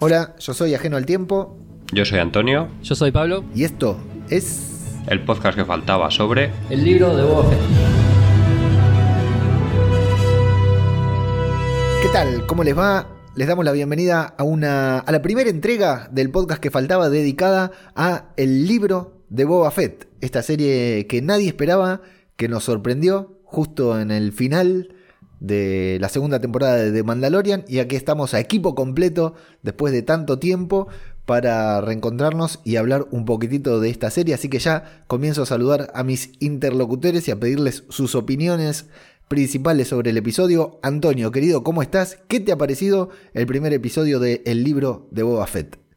Hola, yo soy Ajeno al Tiempo Yo soy Antonio, Yo soy Pablo. y esto es... el podcast que faltaba sobre... El libro de Boba Fett. ¿Qué tal? ¿Cómo les va? Les damos la bienvenida a, una, a la primera entrega del podcast que faltaba dedicada a el libro de Boba Fett. Esta serie que nadie esperaba, que nos sorprendió justo en el final de la segunda temporada de The Mandalorian. Y aquí estamos a equipo completo después de tanto tiempo para reencontrarnos y hablar un poquitito de esta serie. Así que ya comienzo a saludar a mis interlocutores y a pedirles sus opiniones principales sobre el episodio. Antonio, querido, ¿cómo estás? ¿Qué te ha parecido el primer episodio de El libro de Boba Fett?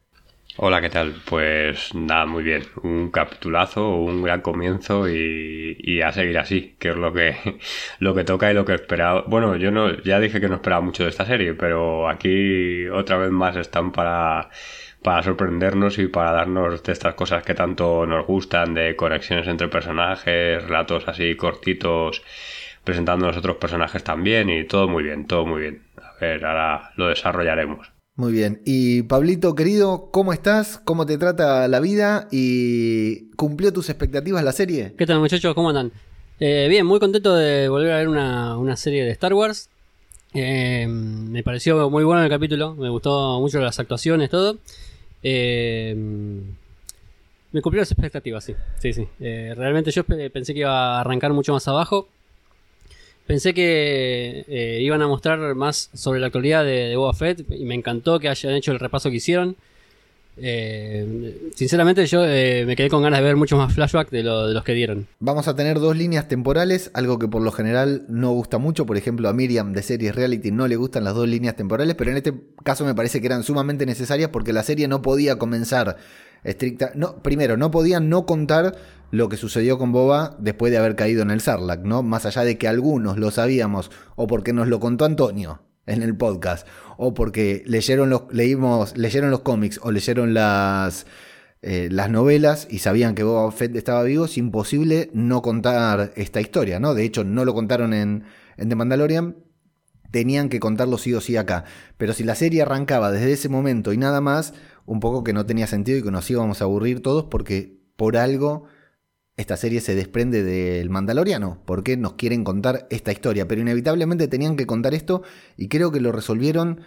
Hola, ¿qué tal? Pues nada, muy bien. Un capitulazo, un gran comienzo y, y a seguir así, que es lo que, lo que toca y lo que esperaba. Bueno, yo no, ya dije que no esperaba mucho de esta serie, pero aquí otra vez más están para, para sorprendernos y para darnos de estas cosas que tanto nos gustan, de conexiones entre personajes, relatos así cortitos, los otros personajes también y todo muy bien, todo muy bien. A ver, ahora lo desarrollaremos. Muy bien. Y Pablito, querido, ¿cómo estás? ¿Cómo te trata la vida? ¿Y cumplió tus expectativas la serie? ¿Qué tal muchachos? ¿Cómo andan? Eh, bien, muy contento de volver a ver una, una serie de Star Wars. Eh, me pareció muy bueno el capítulo, me gustó mucho las actuaciones, todo. Eh, me cumplió las expectativas, sí. sí, sí. Realmente yo pe- pensé que iba a arrancar mucho más abajo. Pensé que eh, iban a mostrar más sobre la actualidad de, de Boba Fett y me encantó que hayan hecho el repaso que hicieron. Eh, sinceramente yo eh, me quedé con ganas de ver muchos más flashbacks de, lo- de los que dieron. Vamos a tener dos líneas temporales, algo que por lo general no gusta mucho. Por ejemplo, a Miriam de series reality no le gustan las dos líneas temporales, pero en este caso me parece que eran sumamente necesarias porque la serie no podía comenzar estricta. No, primero, no podían no contar lo que sucedió con Boba después de haber caído en el Sarlacc, ¿no? Más allá de que algunos lo sabíamos o porque nos lo contó Antonio en el podcast o porque leyeron los leímos leyeron los cómics o leyeron las eh, las novelas y sabían que Boba Fett estaba vivo, es imposible no contar esta historia, ¿no? De hecho, no lo contaron en, en The Mandalorian, tenían que contarlo sí o sí acá. Pero si la serie arrancaba desde ese momento y nada más, un poco que no tenía sentido y que nos íbamos a aburrir todos porque por algo esta serie se desprende del Mandaloriano, porque nos quieren contar esta historia, pero inevitablemente tenían que contar esto y creo que lo resolvieron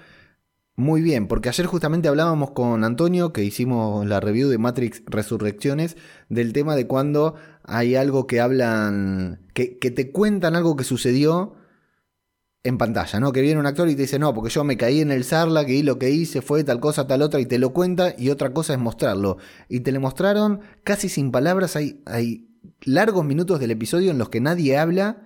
muy bien, porque ayer justamente hablábamos con Antonio, que hicimos la review de Matrix Resurrecciones, del tema de cuando hay algo que hablan, que, que te cuentan algo que sucedió en pantalla, ¿no? Que viene un actor y te dice, no, porque yo me caí en el Sarlacc y lo que hice fue tal cosa, tal otra, y te lo cuenta, y otra cosa es mostrarlo. Y te lo mostraron casi sin palabras, hay, hay largos minutos del episodio en los que nadie habla,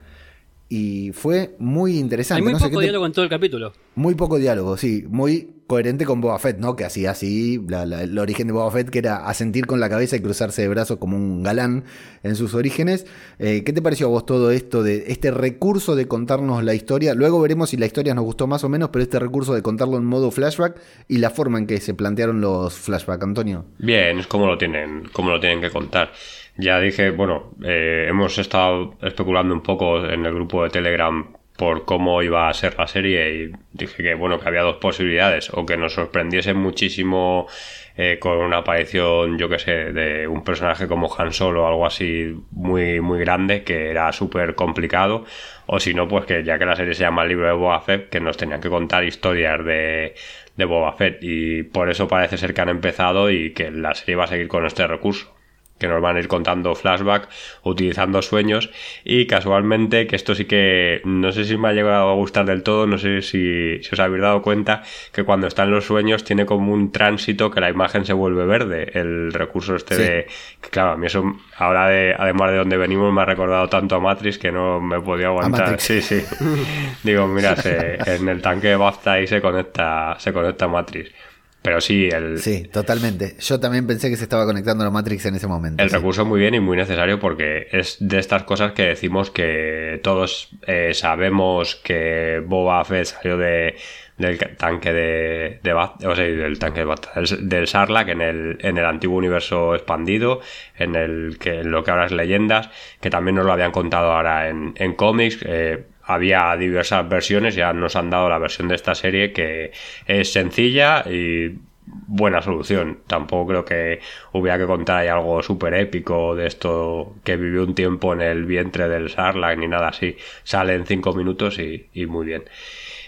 y fue muy interesante. Hay muy No sé poco te- diálogo en todo el capítulo. muy poco diálogo, sí. Muy coherente con Boba Fett, ¿no? Que hacía así, la- la- el origen de Boba Fett, que era asentir con la cabeza y cruzarse de brazos como un galán en sus orígenes. Eh, ¿Qué te pareció a vos todo esto de este recurso de contarnos la historia? Luego veremos si la historia nos gustó más o menos, pero este recurso de contarlo en modo flashback y la forma en que se plantearon los flashbacks, Antonio. Bien, es como lo tienen, como lo tienen que contar. Ya dije, bueno, eh, hemos estado especulando un poco en el grupo de Telegram por cómo iba a ser la serie y dije que bueno que había dos posibilidades o que nos sorprendiese muchísimo eh, con una aparición yo que sé de un personaje como Han Solo o algo así muy muy grande que era súper complicado o si no pues que ya que la serie se llama el libro de Boba Fett que nos tenían que contar historias de de Boba Fett y por eso parece ser que han empezado y que la serie va a seguir con este recurso que nos van a ir contando flashback utilizando sueños. Y casualmente que esto sí que no sé si me ha llegado a gustar del todo no sé si, si os habéis dado cuenta que cuando están los sueños tiene como un tránsito que la imagen se vuelve verde. El recurso este Sí. de que claro a mí eso ahora de además de donde venimos me ha recordado tanto a Matrix que no me podía aguantar. Sí sí. Digo mira se- en el tanque de Bafta ahí se conecta se conecta Matrix pero sí el, Sí, totalmente. Yo también pensé que se estaba conectando a la Matrix en ese momento. El sí. recurso muy bien y muy necesario porque es de estas cosas que decimos que todos eh, sabemos que Boba Fett salió de, del tanque de, de o sea, del tanque de del, del Sarlacc en el, en el antiguo universo expandido, en el que en lo que ahora es leyendas, que también nos lo habían contado ahora en, en cómics. eh, había diversas versiones, ya nos han dado la versión de esta serie que es sencilla y buena solución. Tampoco creo que hubiera que contar ahí algo súper épico de esto que vivió un tiempo en el vientre del Sarlacc ni nada así. Sale en cinco minutos y, muy bien.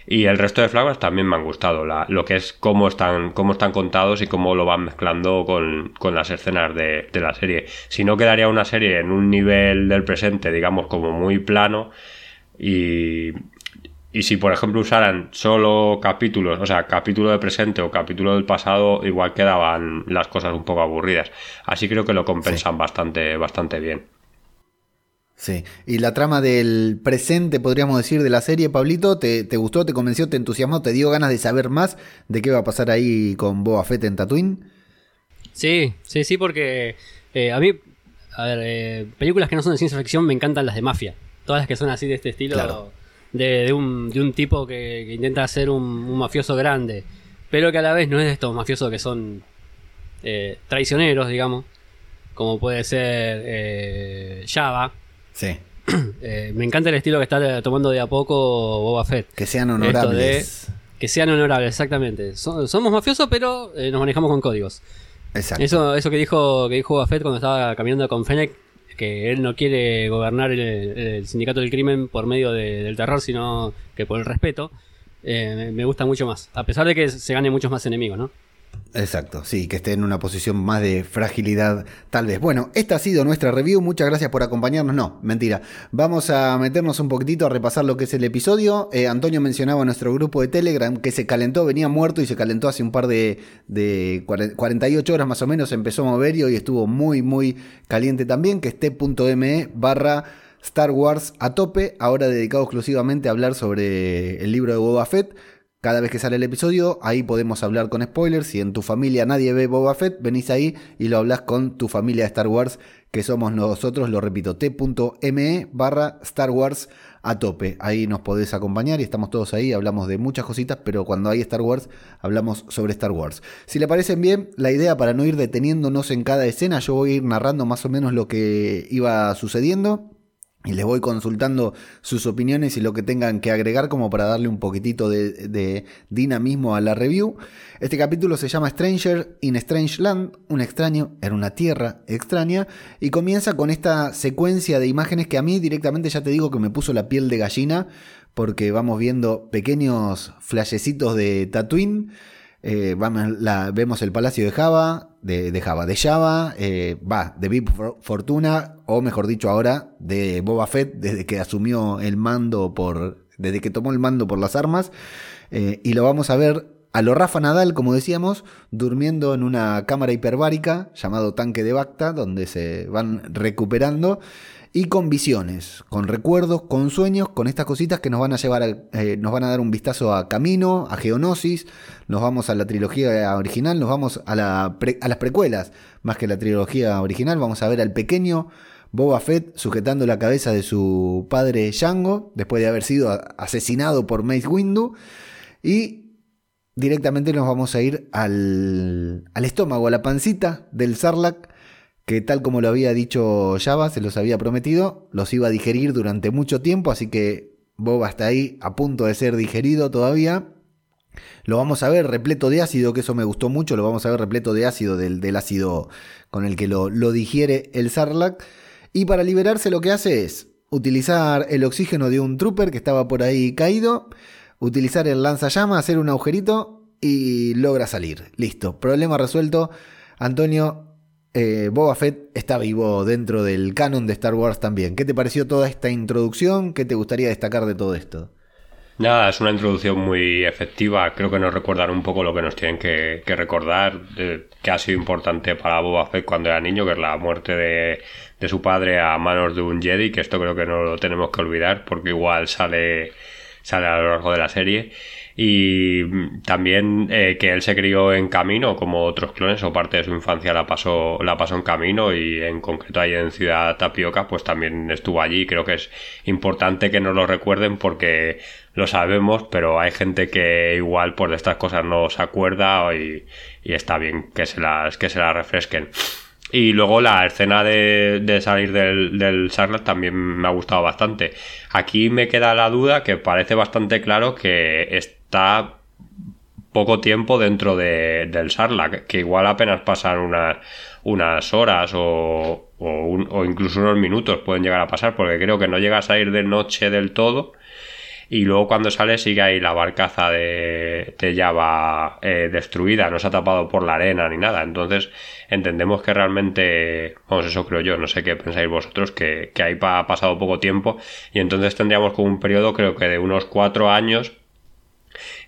Y el resto de flagras también me han gustado. lo que es cómo están, cómo están contados y cómo lo van mezclando con, las escenas de, de, la serie. Si no, quedaría una serie en un nivel del presente, digamos, como muy plano. Y, y si, por ejemplo, usaran solo capítulos, o sea, capítulo de presente o capítulo del pasado, igual quedaban las cosas un poco aburridas. Así creo que lo compensan bastante, bastante bien. Sí, y la trama del presente, podríamos decir, de la serie, Pablito, ¿te, gustó, te convenció, te entusiasmó, te dio ganas de saber más de qué va a pasar ahí con Boba Fett en Tatooine? Sí, sí, sí, porque eh, a mí, a ver, eh, películas que no son de ciencia ficción me encantan las de mafia. Todas las que son así de este estilo, de, un, de, un, tipo que, intenta ser un, mafioso grande, pero que a la vez no es de estos mafiosos que son eh, traicioneros, digamos, como puede ser Java Sí. Eh, me encanta el estilo que está tomando de a poco Boba Fett. Que sean honorables. que sean honorables, exactamente. somos mafiosos, pero eh, nos manejamos con códigos. Exacto. Eso, eso que dijo que dijo Boba Fett cuando estaba caminando con Fennec, que él no quiere gobernar el, sindicato del crimen por medio del terror, sino que por el respeto, eh, me gusta mucho más. A pesar de que se gane muchos más enemigos, ¿no? Exacto, sí, que esté en una posición más de fragilidad tal vez. Bueno, esta ha sido nuestra review, muchas gracias por acompañarnos. No, mentira. Vamos a meternos un poquitito a repasar lo que es el episodio. Eh, Antonio mencionaba nuestro grupo de Telegram que se calentó, venía muerto y se calentó hace un par de, de 48 horas más o menos, empezó a mover y hoy estuvo muy, muy caliente también, que esté .me barra... Star Wars a tope, ahora dedicado exclusivamente a hablar sobre el libro de Boba Fett. Cada vez que sale el episodio, ahí podemos hablar con spoilers. Si en tu familia nadie ve Boba Fett, venís ahí y lo hablas con tu familia de Star Wars, que somos nosotros, lo repito, t.me barra Star Wars a tope. Ahí nos podés acompañar y estamos todos ahí, hablamos de muchas cositas, pero cuando hay Star Wars, hablamos sobre Star Wars. Si le parecen bien, la idea para no ir deteniéndonos en cada escena, yo voy a ir narrando más o menos lo que iba sucediendo y les voy consultando sus opiniones y lo que tengan que agregar como para darle un poquitito de, dinamismo a la review. Este capítulo se llama Stranger in Strange Land, un extraño en una tierra extraña, y comienza con esta secuencia de imágenes que a mí directamente ya te digo que me puso la piel de gallina, porque vamos viendo pequeños flashecitos de Tatooine eh, vemos el Palacio de Java, de, Java, de Java, eh, va, de Vip Fortuna, o mejor dicho ahora, de Boba Fett, desde que asumió el mando por, desde que tomó el mando por las armas, eh, y lo vamos a ver a lo Rafa Nadal, como decíamos, durmiendo en una cámara hiperbárica llamado tanque de Bacta, donde se van recuperando y con visiones, con recuerdos, con sueños, con estas cositas que nos van a llevar, eh, nos van a dar un vistazo a Camino, a Geonosis, nos vamos a la trilogía original, nos vamos a, a las precuelas, más que la trilogía original, vamos a ver al pequeño Boba Fett sujetando la cabeza de su padre Django, después de haber sido asesinado por Mace Windu, y directamente nos vamos a ir al, al estómago, a la pancita del Sarlacc, que tal como lo había dicho Java, se los había prometido, los iba a digerir durante mucho tiempo, así que Boba está ahí a punto de ser digerido todavía. Lo vamos a ver repleto de ácido, que eso me gustó mucho, lo vamos a ver repleto de ácido, del, ácido con el que lo, lo digiere el Sarlacc. Y para liberarse lo que hace es utilizar el oxígeno de un trooper que estaba por ahí caído, utilizar el lanzallamas, hacer un agujerito y logra salir. Listo, problema resuelto. Antonio, eh, Boba Fett está vivo dentro del canon de Star Wars también. ¿Qué te pareció toda esta introducción? ¿Qué te gustaría destacar de todo esto? Nada, es una introducción muy efectiva. Creo que nos recordará un poco lo que nos tienen que, recordar, que ha sido importante para Boba Fett cuando era niño, que es la muerte de, de, su padre a manos de un Jedi, que esto creo que no lo tenemos que olvidar, porque igual sale, sale a lo largo de la serie y también eh, que él se crió en camino como otros clones o parte de su infancia la pasó la pasó en camino y en concreto ahí en Ciudad Tapioca pues también estuvo allí creo que es importante que nos lo recuerden porque lo sabemos pero hay gente que igual por estas cosas no se acuerda y, está bien que se las que se las refresquen y luego la escena de, salir del, del también me ha gustado bastante. Aquí me queda la duda que parece bastante claro que está poco tiempo dentro de, del Sarlacc, que igual apenas pasan unas, unas horas o, o, incluso unos minutos pueden llegar a pasar, porque creo que no llegas a ir de noche del todo. Y luego cuando sale sigue ahí la barcaza de, de Java eh, destruida, no se ha tapado por la arena ni nada. Entonces entendemos que realmente, vamos, eso creo yo, no sé qué pensáis vosotros, que, que ahí ha pasado poco tiempo y entonces tendríamos como un periodo creo que de unos cuatro años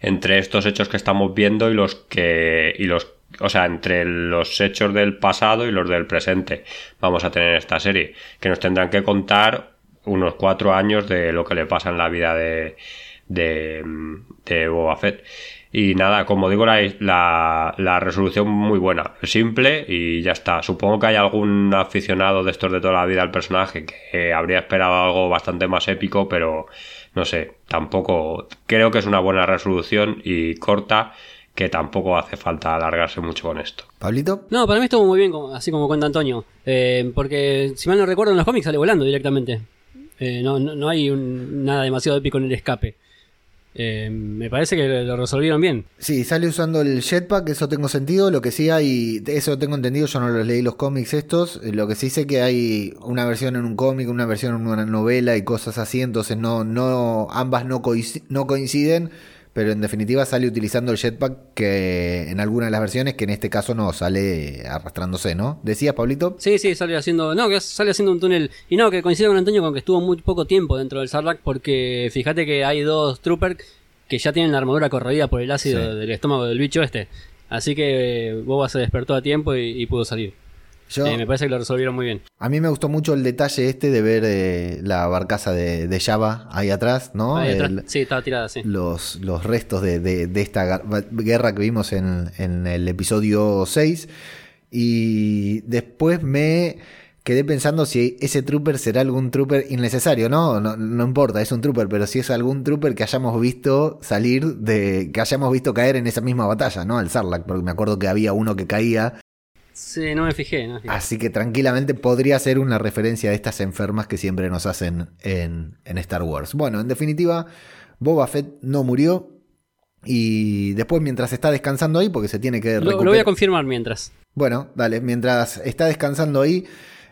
entre estos hechos que estamos viendo y los que y los o sea, entre los hechos del pasado y los del presente vamos a tener esta serie, que nos tendrán que contar unos cuatro años de lo que le pasa en la vida de, de, de Boba Fett. Y nada, como digo, la, la, la, resolución muy buena, simple y ya está. Supongo que hay algún aficionado de estos de toda la vida al personaje que habría esperado algo bastante más épico, pero no sé, tampoco creo que es una buena resolución y corta que tampoco hace falta alargarse mucho con esto. ¿Pablito? No, para mí estuvo muy bien, así como cuenta Antonio. Eh, porque, si mal no recuerdo, en los cómics sale volando directamente. Eh, no, no, hay nada demasiado épico en el escape. Eh, me parece que lo resolvieron bien. Sí, sale usando el jetpack, eso tengo sentido. Lo que sí hay, eso tengo entendido, yo no los leí los cómics estos. Lo que sí sé que hay una versión en un cómic, una versión en una novela y cosas así, entonces no, no, ambas no, no coinciden pero en definitiva sale utilizando el jetpack que en alguna de las versiones, que en este caso no sale arrastrándose, ¿no? ¿Decías, Pablito? Sí, sí, sale haciendo, no, que sale haciendo un túnel, y no, que coincide con Antonio con que estuvo muy poco tiempo dentro del Sarlacc, porque fíjate que hay dos troopers que ya tienen la armadura corroída por el ácido del estómago del bicho este, así que Boba se despertó a tiempo y pudo salir. Eh, me parece que lo resolvieron muy bien. A mí me gustó mucho el detalle este de ver eh, la barcaza de, Java ahí atrás, ¿no? sí, estaba tirada, sí. Los, los restos de, esta guerra que vimos en, el episodio 6. Y después me quedé pensando si ese trooper será algún trooper innecesario, ¿no? ¿no? No, importa, es un trooper, pero si es algún trooper que hayamos visto salir de. que hayamos visto caer en esa misma batalla, ¿no? Al Sarlacc, porque me acuerdo que había uno que caía Sí, no me fijé. Así que tranquilamente podría ser una referencia a estas enfermas que siempre nos hacen en, Star Wars. Bueno, en definitiva, Boba Fett no murió. Y después, mientras está descansando ahí, porque se tiene que recuperar. Lo, lo voy a confirmar mientras. Bueno, dale, mientras está descansando ahí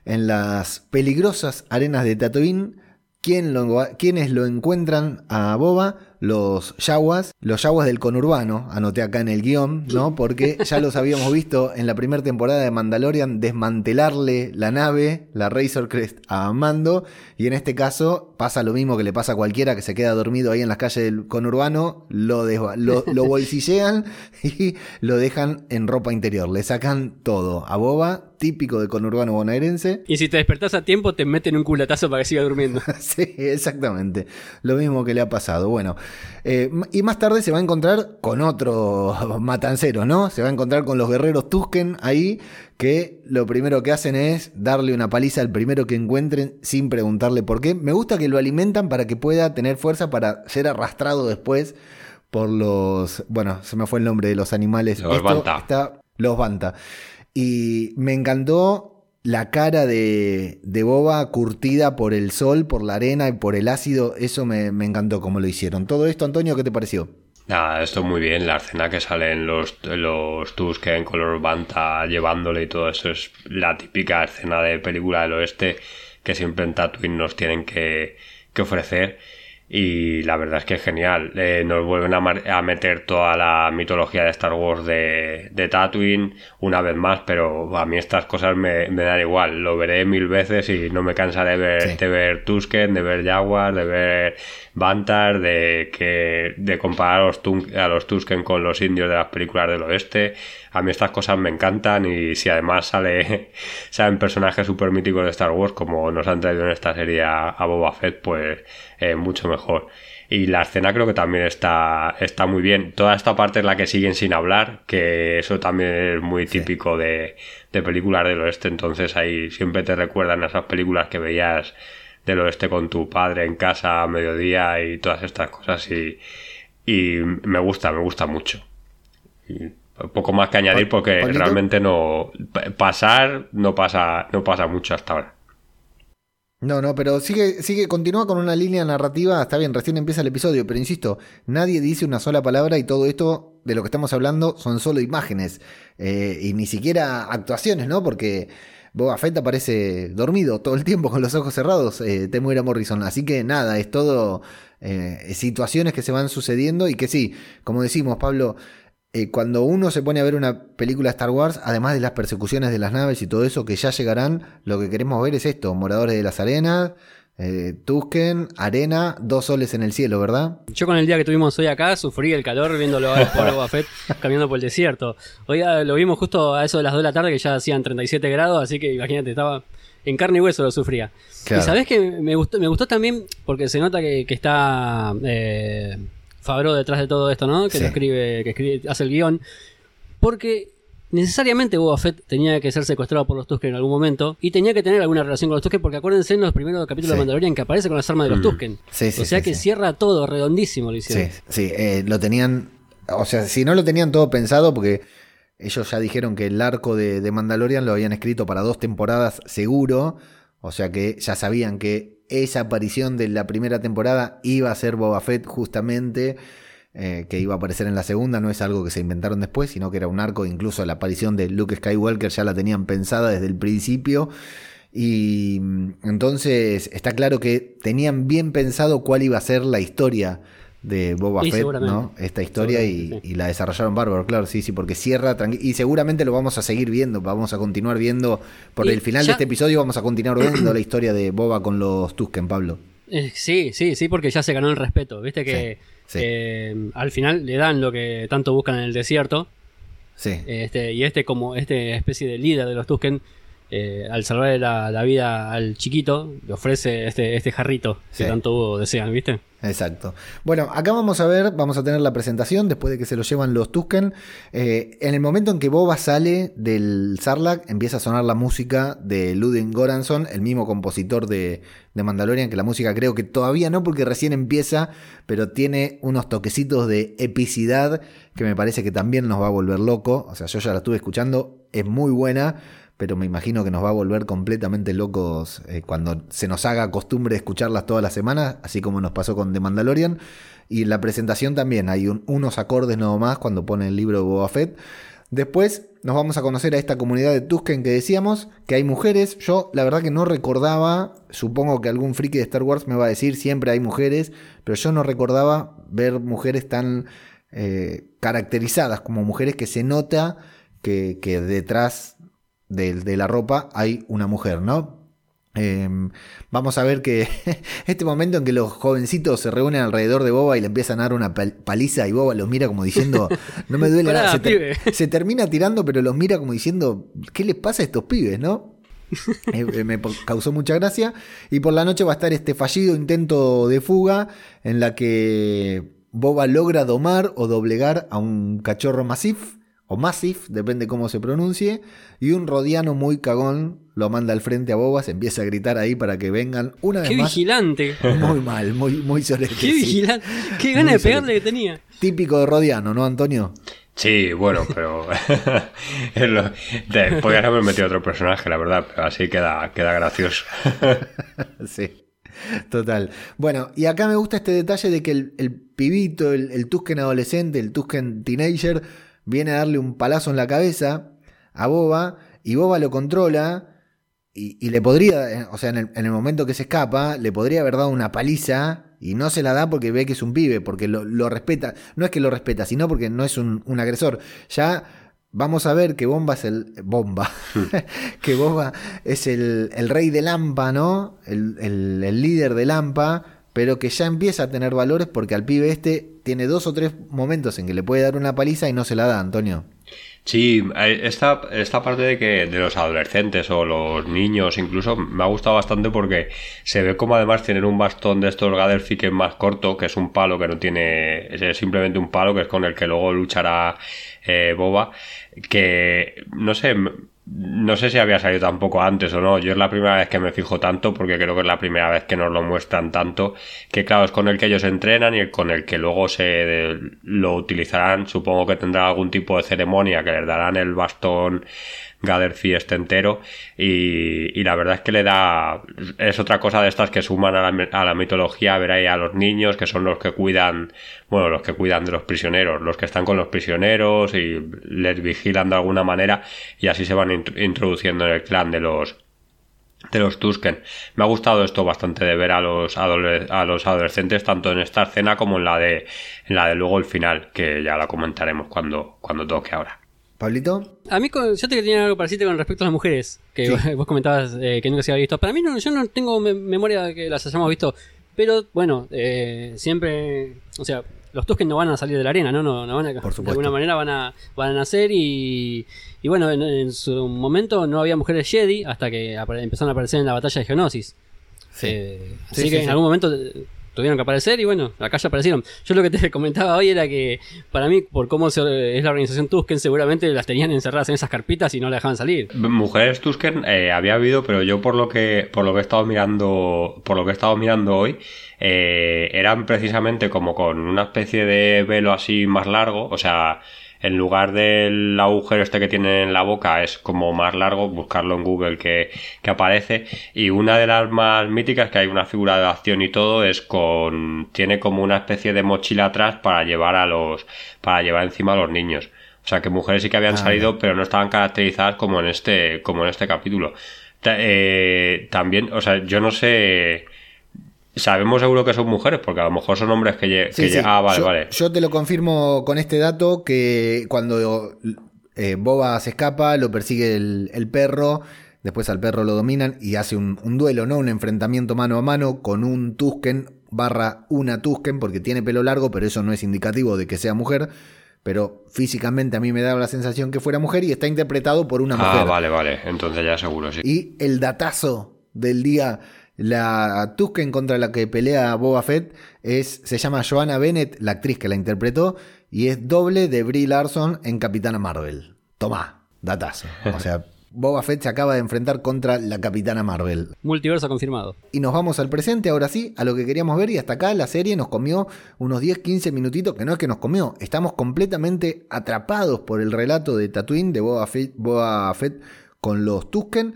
en las peligrosas arenas de Tatooine, ¿quién lo, ¿quiénes lo encuentran a Boba? Los yaguas, los yaguas del conurbano, anoté acá en el guion, ¿no? Porque ya los habíamos visto en la primera temporada de Mandalorian desmantelarle la nave, la Razor Crest, a Mando, y en este caso pasa lo mismo que le pasa a cualquiera que se queda dormido ahí en las calles del conurbano, lo, lo, lo bolsillean y lo dejan en ropa interior, le sacan todo a Boba, típico de conurbano bonaerense. Y si te despertás a tiempo, te meten un culatazo para que siga durmiendo. sí, exactamente. Lo mismo que le ha pasado. Bueno, eh, y más tarde se va a encontrar con otro matancero, ¿no? Se va a encontrar con los guerreros Tusken ahí, que lo primero que hacen es darle una paliza al primero que encuentren sin preguntarle por qué. Me gusta que lo alimentan para que pueda tener fuerza para ser arrastrado después por los. Bueno, se me fue el nombre de los animales. Los Banta. los Banta. Y me encantó la cara de, de, Boba curtida por el sol, por la arena y por el ácido. Eso me, encantó como lo hicieron. Todo esto, Antonio, ¿qué te pareció? Nada, esto muy bien. La escena que salen los, los que en color banta llevándole y todo eso es la típica escena de película del oeste que siempre en Tatooine nos tienen que, que ofrecer y la verdad es que es genial. Eh, nos vuelven a, meter toda la mitología de Star Wars de, de Tatooine una vez más, pero a mí estas cosas me, me, dan igual. Lo veré mil veces y no me cansaré de ver, de ver Tusken, de ver Jaguar, de ver Bantar, de, que, de comparar a los, a los Tusken con los indios de las películas del oeste. A mí estas cosas me encantan y si además sale, salen personajes super míticos de Star Wars como nos han traído en esta serie a, Boba Fett, pues eh, mucho mejor. Y la escena creo que también está, está muy bien. Toda esta parte es la que siguen sin hablar, que eso también es muy típico de, de películas del oeste. Entonces ahí siempre te recuerdan esas películas que veías del oeste con tu padre en casa a mediodía y todas estas cosas. Y, y me gusta, me gusta mucho. Y poco más que añadir porque realmente no. Pasar no pasa, no pasa mucho hasta ahora. No, no, pero sigue, sigue, continúa con una línea narrativa, está bien, recién empieza el episodio, pero insisto, nadie dice una sola palabra y todo esto de lo que estamos hablando son solo imágenes eh, y ni siquiera actuaciones, ¿no? Porque Boba Fett aparece dormido todo el tiempo con los ojos cerrados, eh, Temuera Morrison. Así que nada, es todo eh, situaciones que se van sucediendo y que sí, como decimos, Pablo, eh, cuando uno se pone a ver una película Star Wars, además de las persecuciones de las naves y todo eso que ya llegarán, lo que queremos ver es esto, moradores de las arenas, eh, Tusken, arena, dos soles en el cielo, ¿verdad? Yo con el día que tuvimos hoy acá sufrí el calor viéndolo a por Boba Fett caminando por el desierto. Hoy ah, lo vimos justo a eso de las 2 de la tarde que ya hacían 37 grados, así que imagínate, estaba en carne y hueso lo sufría. Claro. Y sabés que me gustó, me gustó también porque se nota que, que está eh, Fabro detrás de todo esto, ¿no? Que Sí. lo escribe, que escribe, hace el guion. Porque necesariamente Boba Fett tenía que ser secuestrado por los Tusken en algún momento y tenía que tener alguna relación con los Tusken porque acuérdense en los primeros capítulos Sí. de Mandalorian que aparece con las armas de los Tusken. Sí, sí, o sea que cierra todo, redondísimo lo hicieron. Sí, sí, eh, lo tenían, o sea, si no lo tenían todo pensado, porque ellos ya dijeron que el arco de, de Mandalorian lo habían escrito para dos temporadas seguro, o sea que ya sabían que esa aparición de la primera temporada iba a ser Boba Fett justamente, eh, que iba a aparecer en la segunda, no es algo que se inventaron después, sino que era un arco, incluso la aparición de Luke Skywalker ya la tenían pensada desde el principio. Y mm, entonces está claro que tenían bien pensado cuál iba a ser la historia de Boba Sí, Fett. ¿no? Esta historia y, Seguramente, sí. y la desarrollaron bárbaro, claro, sí, sí, porque cierra y seguramente lo vamos a seguir viendo, vamos a continuar viendo por el final de este episodio vamos a continuar viendo la historia de Boba con los Tusken, Pablo. Eh, sí, sí, sí, porque ya se ganó el respeto. Viste que sí. eh, al final le dan lo que tanto buscan en el desierto. Sí. Este, y este, como este especie de líder de los Tusken, eh, al salvarle la, la vida al chiquito, le ofrece este, este jarrito Sí. que tanto desean, ¿viste? Exacto. Bueno, acá vamos a ver, vamos a tener la presentación después de que se lo llevan los Tusken. Eh, en el momento en que Boba sale del Sarlacc, empieza a sonar la música de Ludwig Goranson, el mismo compositor de, de Mandalorian, que la música creo que todavía no, porque recién empieza, pero tiene unos toquecitos de epicidad que me parece que también nos va a volver loco. O sea, yo ya la estuve escuchando, es muy buena. Pero me imagino que nos va a volver completamente locos eh, cuando se nos haga costumbre escucharlas todas las semanas, así como nos pasó con The Mandalorian. Y en la presentación también hay un- unos acordes nada más cuando pone el libro de Boba Fett. Después nos vamos a conocer a esta comunidad de Tusken que decíamos, que hay mujeres. Yo la verdad que no recordaba, supongo que algún friki de Star Wars me va a decir, siempre hay mujeres, pero yo no recordaba ver mujeres tan eh, caracterizadas como mujeres que se nota que detrás de, de la ropa hay una mujer, ¿no? Eh, vamos a ver que este momento en que los jovencitos se reúnen alrededor de Boba y le empiezan a dar una pal- paliza y Boba los mira como diciendo, no me duele nada. Se, ter- pibe. se termina tirando, pero los mira como diciendo, ¿qué les pasa a estos pibes, no? Eh, eh, me causó mucha gracia. Y por la noche va a estar este fallido intento de fuga en la que Boba logra domar o doblegar a un cachorro masif o Massif, depende cómo se pronuncie, y un rodiano muy cagón lo manda al frente a Boba, se empieza a gritar ahí para que vengan una vez ¡Qué más. vigilante! Muy mal, muy, muy sorete, ¡Qué sí. vigilante! ¡Qué Muy ganas de pegarle que tenía! Típico de Rodiano, ¿no, Antonio? Sí, bueno, pero podrías haber metido otro personaje, la verdad, pero así queda, queda gracioso. Sí, total. Bueno, y acá me gusta este detalle de que el, el pibito, el, el Tusken adolescente, el Tusken teenager, viene a darle un palazo en la cabeza a Boba y Boba lo controla y, y le podría, eh, o sea, en el, en el momento que se escapa, le podría haber dado una paliza y no se la da porque ve que es un pibe, porque lo, lo respeta. No es que lo respeta, sino porque no es un, un agresor. Ya vamos a ver que Bomba es el. Bomba. que Boba es el, el rey de Lampa, ¿no? El, el- el líder de Lampa, pero que ya empieza a tener valores porque al pibe este tiene dos o tres momentos en que le puede dar una paliza y no se la da, Antonio. Sí, esta, esta parte de que de los adolescentes o los niños incluso me ha gustado bastante porque se ve como además tienen un bastón de estos Gadelfi que más corto, que es un palo que no tiene, es simplemente un palo que es con el que luego luchará eh, Boba, que no sé, no sé si había salido tampoco antes o no, yo es la primera vez que me fijo tanto porque creo que es la primera vez que nos lo muestran tanto, que claro, es con el que ellos entrenan y con el que luego se lo utilizarán, supongo que tendrá algún tipo de ceremonia que les darán el bastón Gather Fiest entero y, la verdad es que le da es otra cosa de estas que suman a la, a la mitología ver ahí a los niños que son los que cuidan bueno los que cuidan de los prisioneros los que están con los prisioneros y les vigilan de alguna manera y así se van introduciendo en el clan de los de los Tusken. Me ha gustado esto bastante de ver a los, a los adolescentes tanto en esta escena como en la de en la de luego el final, que ya la comentaremos cuando, cuando toque ahora. Pablito. A mí, yo te tenía algo para decirte con respecto a las mujeres, que vos comentabas eh, que nunca se había visto. Para mí, no, yo no tengo memoria de que las hayamos visto, pero bueno, eh, siempre, o sea, los Tusken no van a salir de la arena, ¿no? no, no van a, Por de alguna manera van a, van a nacer y, y bueno, en, su momento no había mujeres Jedi hasta que empezaron a aparecer en la batalla de Geonosis. Sí. Eh, así que en algún momento tuvieron que aparecer y bueno, acá ya aparecieron. Yo lo que te comentaba hoy era que para mí, por cómo es la organización Tusken, seguramente las tenían encerradas en esas carpitas y no las dejaban salir. Mujeres Tusken eh, había habido, pero yo por lo que por lo que he estado mirando, por lo que he estado mirando hoy, eh, eran precisamente como con una especie de velo así más largo, o sea, en lugar del agujero este que tiene en la boca es como más largo, buscarlo en Google que, que, aparece. Y una de las más míticas, que hay una figura de acción y todo, es con. tiene como una especie de mochila atrás para llevar a los. para llevar encima a los niños. O sea que mujeres sí que habían ah, salido, pero no estaban caracterizadas como en este. como en este capítulo. Eh, también, o sea, yo no sé Sabemos seguro que son mujeres, porque a lo mejor son hombres que, llegan. Ah, vale, yo, vale. Yo te lo confirmo con este dato que cuando eh, Boba se escapa, lo persigue el, perro, después al perro lo dominan y hace un, duelo, ¿no? Un enfrentamiento mano a mano con un Tusken barra una Tusken, porque tiene pelo largo, pero eso no es indicativo de que sea mujer. Pero físicamente a mí me daba la sensación que fuera mujer y está interpretado por una ah, mujer. Ah, vale, vale. Entonces ya seguro, sí. Y el datazo del día la Tusken contra la que pelea Boba Fett es, se llama Joanna Bennett, la actriz que la interpretó, y es doble de Brie Larson en Capitana Marvel. Tomá, datazo. O sea, Boba Fett se acaba de enfrentar contra la Capitana Marvel. Multiverso confirmado. Y nos vamos al presente, ahora sí, a lo que queríamos ver. Y hasta acá la serie nos comió unos 10-15 minutitos, que no es que nos comió. Estamos completamente atrapados por el relato de Tatooine de Boba Fett, Boba Fett con los Tusken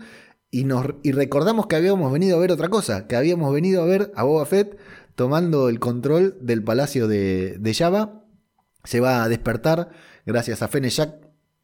y, nos, y recordamos que habíamos venido a ver otra cosa, que habíamos venido a ver a Boba Fett tomando el control del palacio de, de Java. Se va a despertar gracias a Fennec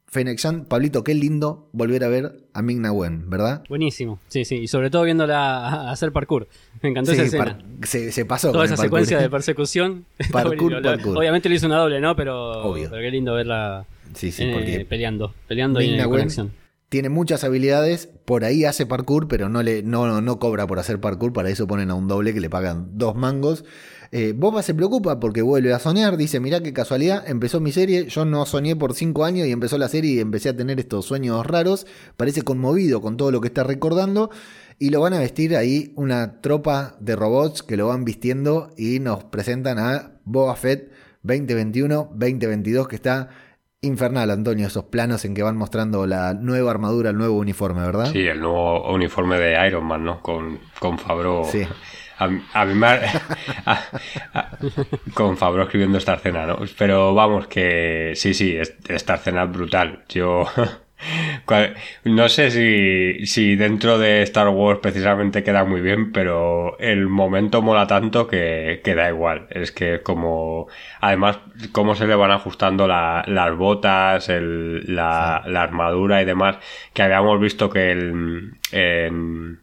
Fennec Pablito, qué lindo volver a ver a Ming Na Wen, ¿verdad? Buenísimo, sí, sí, y sobre todo viéndola hacer parkour. Me encantó esa escena. Se, pasó. Toda esa secuencia de persecución. parkour, parkour. Obviamente le hizo una doble, ¿no? Pero, pero qué lindo verla eh, peleando, peleando y en conexión tiene muchas habilidades, por ahí hace parkour, pero no, le, no, no cobra por hacer parkour, para eso ponen a un doble que le pagan dos mangos. Eh, Boba se preocupa porque vuelve a soñar, dice, mirá qué casualidad, empezó mi serie, yo no soñé por cinco años y empezó la serie y empecé a tener estos sueños raros, parece conmovido con todo lo que está recordando y lo van a vestir ahí una tropa de robots que lo van vistiendo y nos presentan a Boba Fett 2021-2022 que está infernal, Antonio, esos planos en que van mostrando la nueva armadura, el nuevo uniforme, ¿verdad? Sí, el nuevo uniforme de Iron Man, ¿no? Con, con Fabro. Sí. A, mí me con Fabro escribiendo esta escena, ¿no? Pero vamos, que sí, sí, esta escena es brutal. Yo no sé si, si dentro de Star Wars precisamente queda muy bien, pero el momento mola tanto que, da igual. Es que como, además, cómo se le van ajustando las botas, la, armadura y demás, que habíamos visto que el, en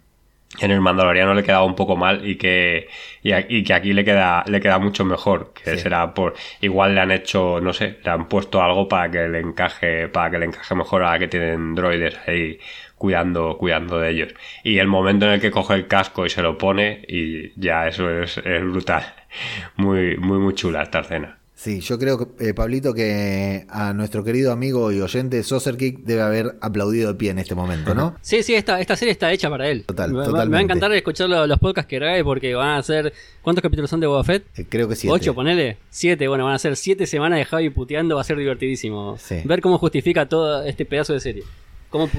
el Mandaloriano le quedaba un poco mal y que, y, que aquí le queda, le queda mucho mejor. Que será por. Igual le han hecho, no sé, le han puesto algo para que le encaje, para que le encaje mejor a que tienen droides ahí cuidando, cuidando de ellos. Y el momento en el que coge el casco y se lo pone, y ya eso es, es brutal. Muy, muy, muy chula esta escena. Sí, yo creo, eh, Pablito, que a nuestro querido amigo y oyente Kick debe haber aplaudido de pie en este momento, ¿no? Sí, sí, esta, esta serie está hecha para él. Total, me, totalmente. me va a encantar escuchar los, podcasts que grave porque van a ser. ¿Cuántos capítulos son de Boba Fett? Eh, creo que siete. ¿Ocho, ponele? Siete, bueno, van a ser siete semanas de Javi puteando, va a ser divertidísimo. Ver cómo justifica todo este pedazo de serie. Cómo,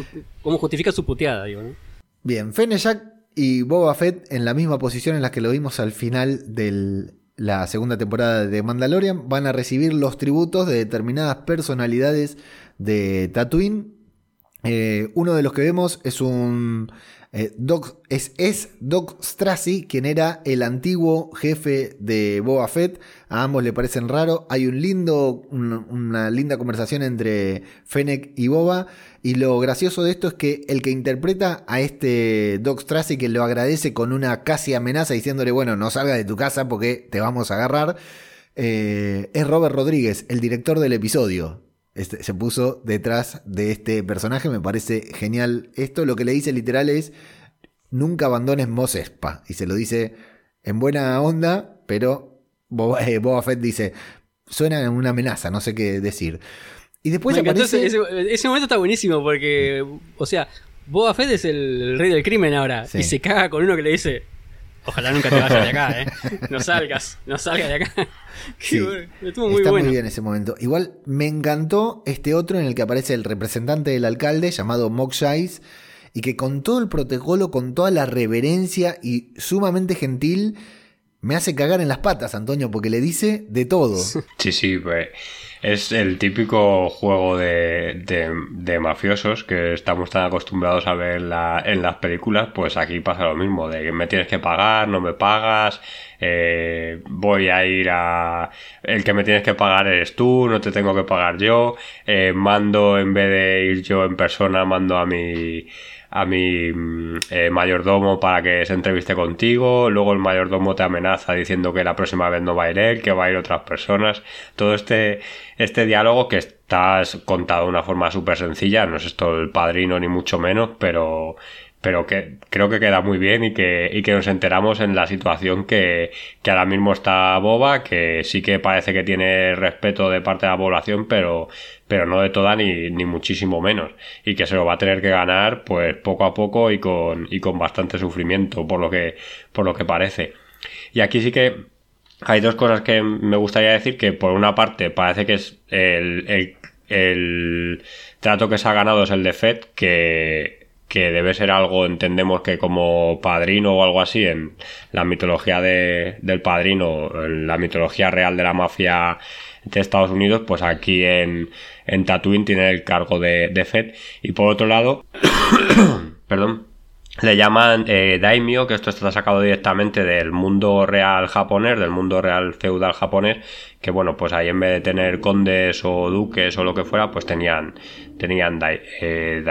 cómo justifica su puteada, digo, ¿no? Bien, Fennec y Boba Fett en la misma posición en la que lo vimos al final del la segunda temporada de Mandalorian, van a recibir los tributos de determinadas personalidades de Tatooine. Eh, uno de los que vemos es un eh, Doc, es, Doc Strassi, quien era el antiguo jefe de Boba Fett. A ambos le parecen raro. Hay una linda conversación entre Fennec y Boba. Y lo gracioso de esto es que el que interpreta a este Doc Strassi, que lo agradece con una casi amenaza diciéndole, bueno, no salga de tu casa porque te vamos a agarrar, eh, es Robert Rodríguez, el director del episodio. Este, se puso detrás de este personaje. Me parece genial esto. Lo que le dice literal es: Nunca abandones Mos Espa. Y se lo dice en buena onda, pero eh, Boba, Fett dice: Suena una amenaza, no sé qué decir. Y después aparece... ese, ese, momento está buenísimo porque, o sea, Boba Fett es el rey del crimen ahora. Y se caga con uno que le dice: Ojalá nunca te vayas de acá, ¿eh? No salgas, no salgas de acá. estuvo muy está muy bien ese momento. Igual me encantó este otro en el que aparece el representante del alcalde llamado Mock y que con todo el protocolo, con toda la reverencia y sumamente gentil, me hace cagar en las patas, Antonio, porque le dice de todo. Sí, sí, pues es el típico juego de, de, mafiosos que estamos tan acostumbrados a ver en las películas, pues aquí pasa lo mismo, de que me tienes que pagar, no me pagas, eh, voy a ir a... El que me tienes que pagar eres tú, no te tengo que pagar yo, eh, mando en vez de ir yo en persona, mando a mi a mi mm, eh, mayordomo para que se entreviste contigo, luego el mayordomo te amenaza diciendo que la próxima vez no va a ir él, que va a ir otras personas. Todo este, este diálogo que está contado de una forma súper sencilla, no es esto el padrino ni mucho menos, pero pero que creo que queda muy bien y que, y que nos enteramos en la situación que, que ahora mismo está Boba, que sí que parece que tiene respeto de parte de la población, pero, pero no de toda ni, ni muchísimo menos. Y que se lo va a tener que ganar, pues poco a poco y con, y con bastante sufrimiento, por lo que, por lo que parece. Y aquí sí que hay dos cosas que me gustaría decir, que por una parte parece que es el, el, el trato que se ha ganado es el de Fed, que que debe ser algo, entendemos que como padrino o algo así, en la mitología de, del padrino, en la mitología real de la mafia de Estados Unidos, pues aquí en, en Tatooine tiene el cargo de, de Fed. Y por otro lado, perdón, le llaman eh, daimyo, que esto está sacado directamente del mundo real japonés, del mundo real feudal japonés, que bueno, pues ahí en vez de tener condes o duques o lo que fuera, pues tenían, tenían eh,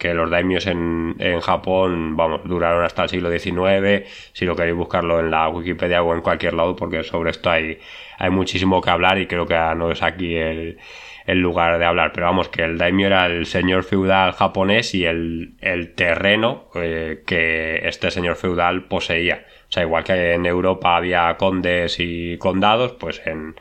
que los daimios en, en Japón, vamos, duraron hasta el siglo XIX, si lo queréis buscarlo en la Wikipedia o en cualquier lado, porque sobre esto hay, hay muchísimo que hablar y creo que no es aquí el el lugar de hablar. Pero vamos, que el daimyo era el señor feudal japonés y el, el terreno eh, que este señor feudal poseía. O sea, igual que en Europa había condes y condados, pues en,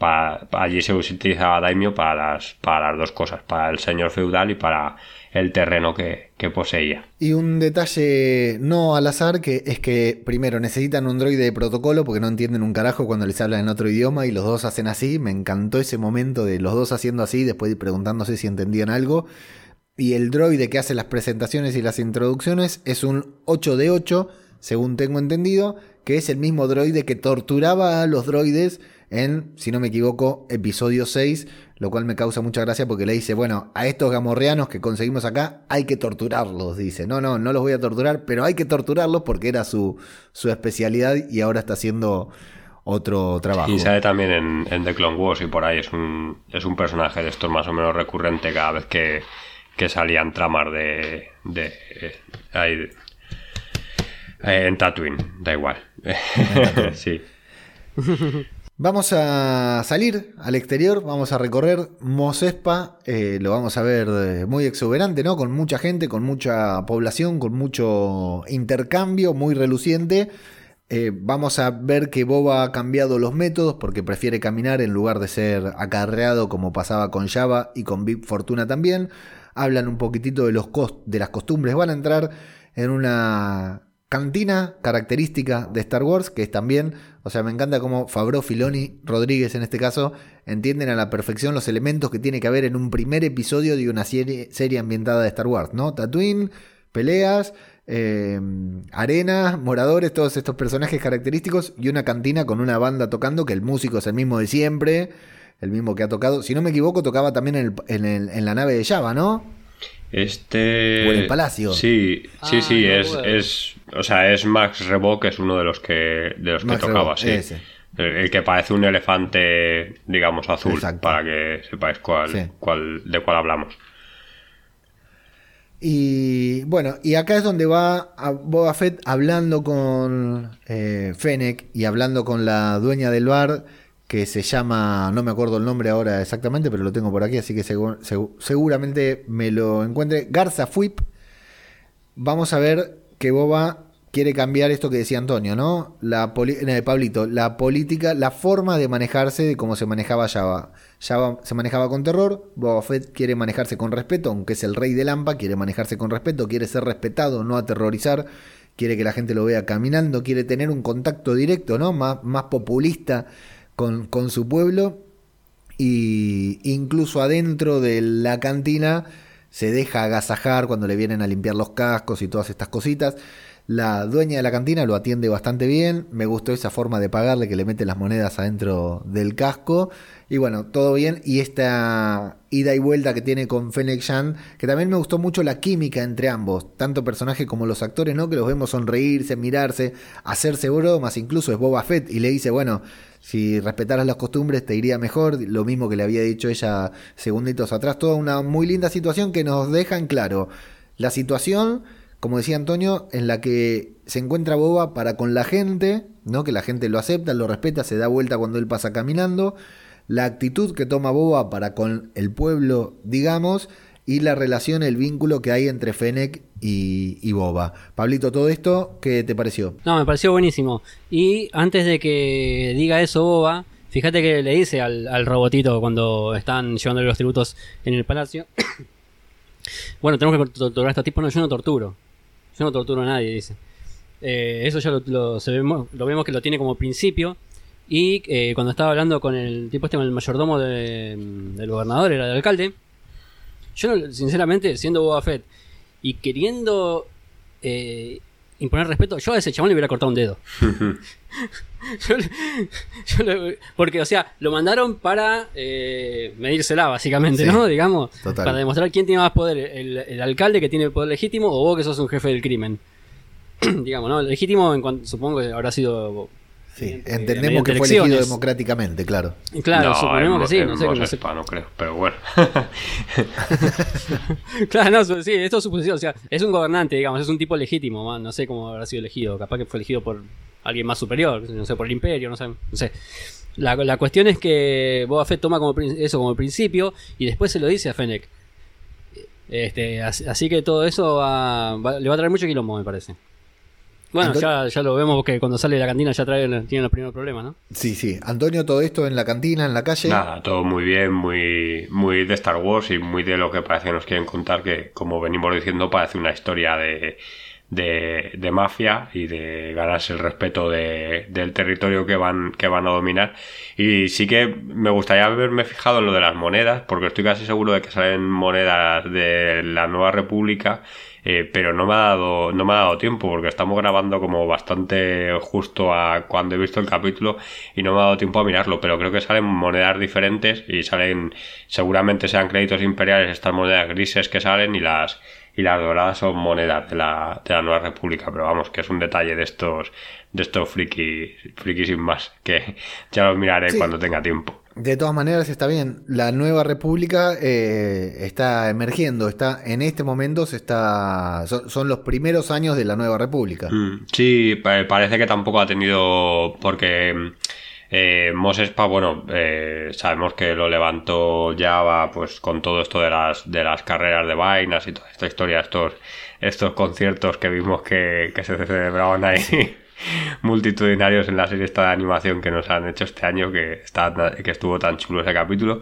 allí se utilizaba daimyo para las, para las dos cosas, para el señor feudal y para el terreno que, poseía. Y un detalle no al azar que es que primero necesitan un droide de protocolo porque no entienden un carajo cuando les hablan en otro idioma y los dos hacen así. Me encantó ese momento de los dos haciendo así, después preguntándose si entendían algo. Y el droide que hace las presentaciones y las introducciones es un 8 de 8, según tengo entendido, que es el mismo droide que torturaba a los droides en, si no me equivoco, episodio 6, lo cual me causa mucha gracia porque le dice, bueno, a estos gamorreanos que conseguimos acá hay que torturarlos, dice. No, no, no los voy a torturar, pero hay que torturarlos porque era su, su especialidad y ahora está haciendo otro trabajo. Y sale también en, The Clone Wars y por ahí es un, es un personaje de estos más o menos recurrente cada vez que, que salían tramas de... de, eh, en Tatooine, da igual. sí. Vamos a salir al exterior, vamos a recorrer Mosespa, eh, lo vamos a ver eh, muy exuberante, ¿no? Con mucha gente, con mucha población, con mucho intercambio, muy reluciente. Eh, vamos a ver que Boba ha cambiado los métodos porque prefiere caminar en lugar de ser acarreado como pasaba con Java y con Big Fortuna también. Hablan un poquitito de, los de las costumbres. Van a entrar en una cantina característica de Star Wars, que es también, o sea, me encanta cómo Fabro, Filoni, Rodríguez en este caso, entienden a la perfección los elementos que tiene que haber en un primer episodio de una serie, serie ambientada de Star Wars, ¿no? Tatooine, peleas, eh, arena, moradores, todos estos personajes característicos y una cantina con una banda tocando, que el músico es el mismo de siempre. el mismo que ha tocado. Si no me equivoco, tocaba también en, el- en el- en la nave de Java, ¿no? Este. O en el Palacio. Sí, sí, Ah, sí, no, es, bueno. es. O sea, es Max Rebo, que es uno de los que, de los que tocaba, Rebo, sí. ese. El, el que parece un elefante, digamos, azul, Exacto. para que sepáis cuál, Sí. cuál, de cuál hablamos. Y bueno, y acá es donde va a Boba Fett hablando con eh, Fennec y hablando con la dueña del bar que se llama, no me acuerdo el nombre ahora exactamente, pero lo tengo por aquí, así que segu- segu- seguramente me lo encuentre. Garza Fuip. Vamos a ver que Boba quiere cambiar esto que decía Antonio, ¿no? La poli- eh, Pablito, la política, la forma de manejarse de cómo se manejaba Java. Java se manejaba con terror, Boba Fett quiere manejarse con respeto, aunque es el rey del Lampa, quiere manejarse con respeto, quiere ser respetado, no aterrorizar, quiere que la gente lo vea caminando, quiere tener un contacto directo, ¿no? Más, más populista con, con su pueblo y incluso adentro de la cantina se deja agasajar cuando le vienen a limpiar los cascos y todas estas cositas. La dueña de la cantina lo atiende bastante bien. Me gustó esa forma de pagarle que le mete las monedas adentro del casco. Y bueno, todo bien. Y esta ida y vuelta que tiene con Fennec Shan, que también me gustó mucho la química entre ambos, tanto personaje como los actores, ¿no? Que los vemos sonreírse, mirarse, hacerse bromas. Incluso es Boba Fett y le dice, bueno, si respetaras las costumbres te iría mejor, lo mismo que le había dicho ella segunditos atrás, toda una muy linda situación que nos deja en claro la situación, como decía Antonio, en la que se encuentra Boba para con la gente, ¿no? que la gente lo acepta, lo respeta, se da vuelta cuando él pasa caminando, la actitud que toma Boba para con el pueblo, digamos, y la relación, el vínculo que hay entre Fennec y, Boba. Pablito, todo esto, ¿qué te pareció? No, me pareció buenísimo. Y antes de que diga eso Boba, fíjate que le dice al, robotito cuando están llevándole los tributos en el palacio. bueno, tenemos que torturar a estos tipos. No, yo no torturo. Yo no torturo a nadie, dice. Eh, eso ya lo, vemos, que lo tiene como principio. Y eh, cuando estaba hablando con el tipo este, con el mayordomo de- del gobernador, era del alcalde. Yo, sinceramente, siendo Boba Fett y queriendo eh, imponer respeto, yo a ese chabón le hubiera cortado un dedo. Yo le- yo le- porque, o sea, lo mandaron para eh, medírsela, básicamente, Sí, ¿no? Digamos, total. para demostrar quién tiene más poder, el, el alcalde que tiene el poder legítimo o vos que sos un jefe del crimen. Digamos, ¿no? Legítimo, en cuanto, supongo que habrá sido. Sí, mediante- entendemos que fue elegido democráticamente, claro. Claro, No, suponemos en- que sí, no sé, no sé- no creo, pero bueno. Claro, no, sí, esto es suposición. O sea, es un gobernante, digamos, es un tipo legítimo. man, No sé cómo habrá sido elegido. Capaz que fue elegido por alguien más superior, no sé, por el imperio, no sé. No sé. La, la cuestión es que Boba Fett toma como eso como principio y después se lo dice a Fennec. Este, así, así que todo eso va- va- le va a traer mucho quilombo, me parece. Bueno, ya, ya lo vemos que cuando sale de la cantina ya trae, tienen los primeros problemas, ¿no? Sí, sí. Antonio, todo esto en la cantina, en la calle. Nada, todo muy bien, muy, muy de Star Wars y muy de lo que parece que nos quieren contar, que como venimos diciendo, parece una historia de, de, de mafia y de ganarse el respeto de- del territorio que van, que van a dominar. Y sí que me gustaría haberme fijado en lo de las monedas, porque estoy casi seguro de que salen monedas de la Nueva República. eh, pero no me ha dado no me ha dado tiempo porque estamos grabando como bastante justo a cuando he visto el capítulo y no me ha dado tiempo a mirarlo pero creo que salen monedas diferentes y salen seguramente sean créditos imperiales estas monedas grises que salen y las y las doradas son monedas de la, de la Nueva República pero vamos que es un detalle de estos de estos friki friki sin más que ya los miraré Sí. cuando tenga tiempo De todas maneras está bien. La nueva república eh, está emergiendo. Está en este momento se está son, son los primeros años de la nueva república. Mm, Sí, pa- parece que tampoco ha tenido. Porque mm, eh, Mos Espa, bueno, eh, sabemos que lo levantó Java pues con todo esto de las, de las carreras de vainas y toda esta historia, estos, estos conciertos que vimos que, que se celebraban ahí. multitudinarios en la serie esta de animación que nos han hecho este año que está que estuvo tan chulo ese capítulo.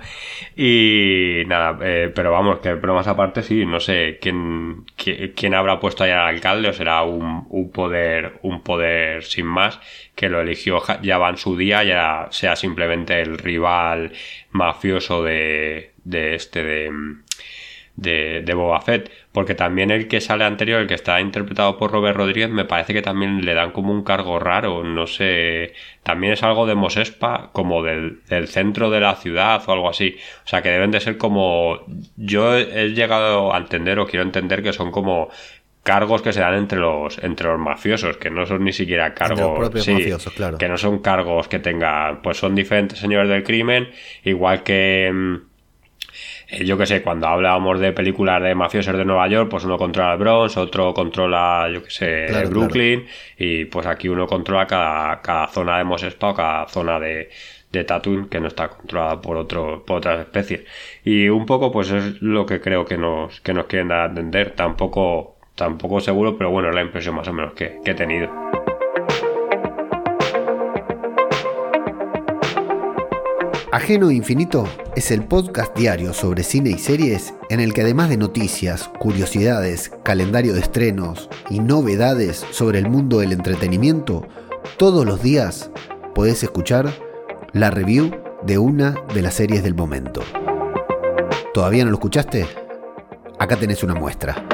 Y nada eh, pero vamos que bromas aparte sí no sé quién qui- quién habrá puesto ahí al alcalde o será un, un poder un poder sin más que lo eligió Ja- Java en su día ya sea simplemente el rival mafioso de de este de de, de Boba Fett. Porque también el que sale anterior, el que está interpretado por Robert Rodríguez, me parece que también le dan como un cargo raro, no sé. También es algo de Mosespa, como del, del centro de la ciudad o algo así. O sea, que deben de ser como. Yo he llegado a entender o quiero entender que son como cargos que se dan entre los entre los mafiosos que no son ni siquiera cargos Entre los propios sí, mafiosos, claro. que no son cargos que tengan pues son diferentes señores del crimen igual que mm, yo que sé, cuando hablábamos de películas de mafiosos de Nueva York, pues uno controla el Bronx, otro controla, yo que sé, Claro, Brooklyn, y pues aquí uno controla cada, cada zona de Mos Espa o cada zona de, de Tatooine que no está controlada por otro, por otras especies. Y un poco, pues es lo que creo que nos, que nos quieren dar a entender. Tampoco, tampoco seguro, pero bueno, es la impresión más o menos que, que he tenido. Ajeno Infinito es el podcast diario sobre cine y series en el que además de noticias, curiosidades, calendario de estrenos y novedades sobre el mundo del entretenimiento, todos los días podés escuchar la review de una de las series del momento. ¿Todavía no lo escuchaste? Acá tenés una muestra.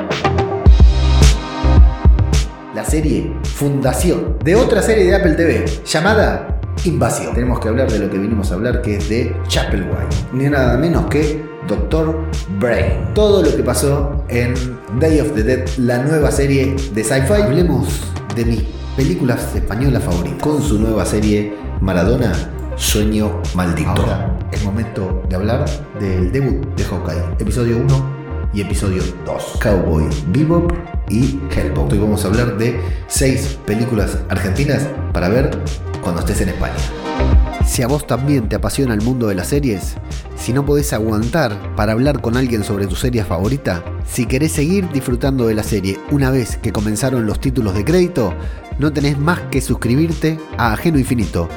La serie Fundación de otra serie de Apple TV llamada Invasión. Tenemos que hablar de lo que vinimos a hablar, que es de Chapelwhite. Ni nada menos que Doctor Brain. Todo lo que pasó en Day of the Dead, la nueva serie de sci-fi. Hablemos de mis películas españolas favoritas. Con su nueva serie Maradona, Sueño Maldito. Ahora es momento de hablar del debut de Hawkeye. Episodio 1 y episodio 2. Cowboy Bebop y Hellboy. Hoy vamos a hablar de 6 películas argentinas para ver cuando estés en España. Si a vos también te apasiona el mundo de las series, si no podés aguantar para hablar con alguien sobre tu serie favorita, si querés seguir disfrutando de la serie una vez que comenzaron los títulos de crédito, no tenés más que suscribirte a Ajeno Infinito.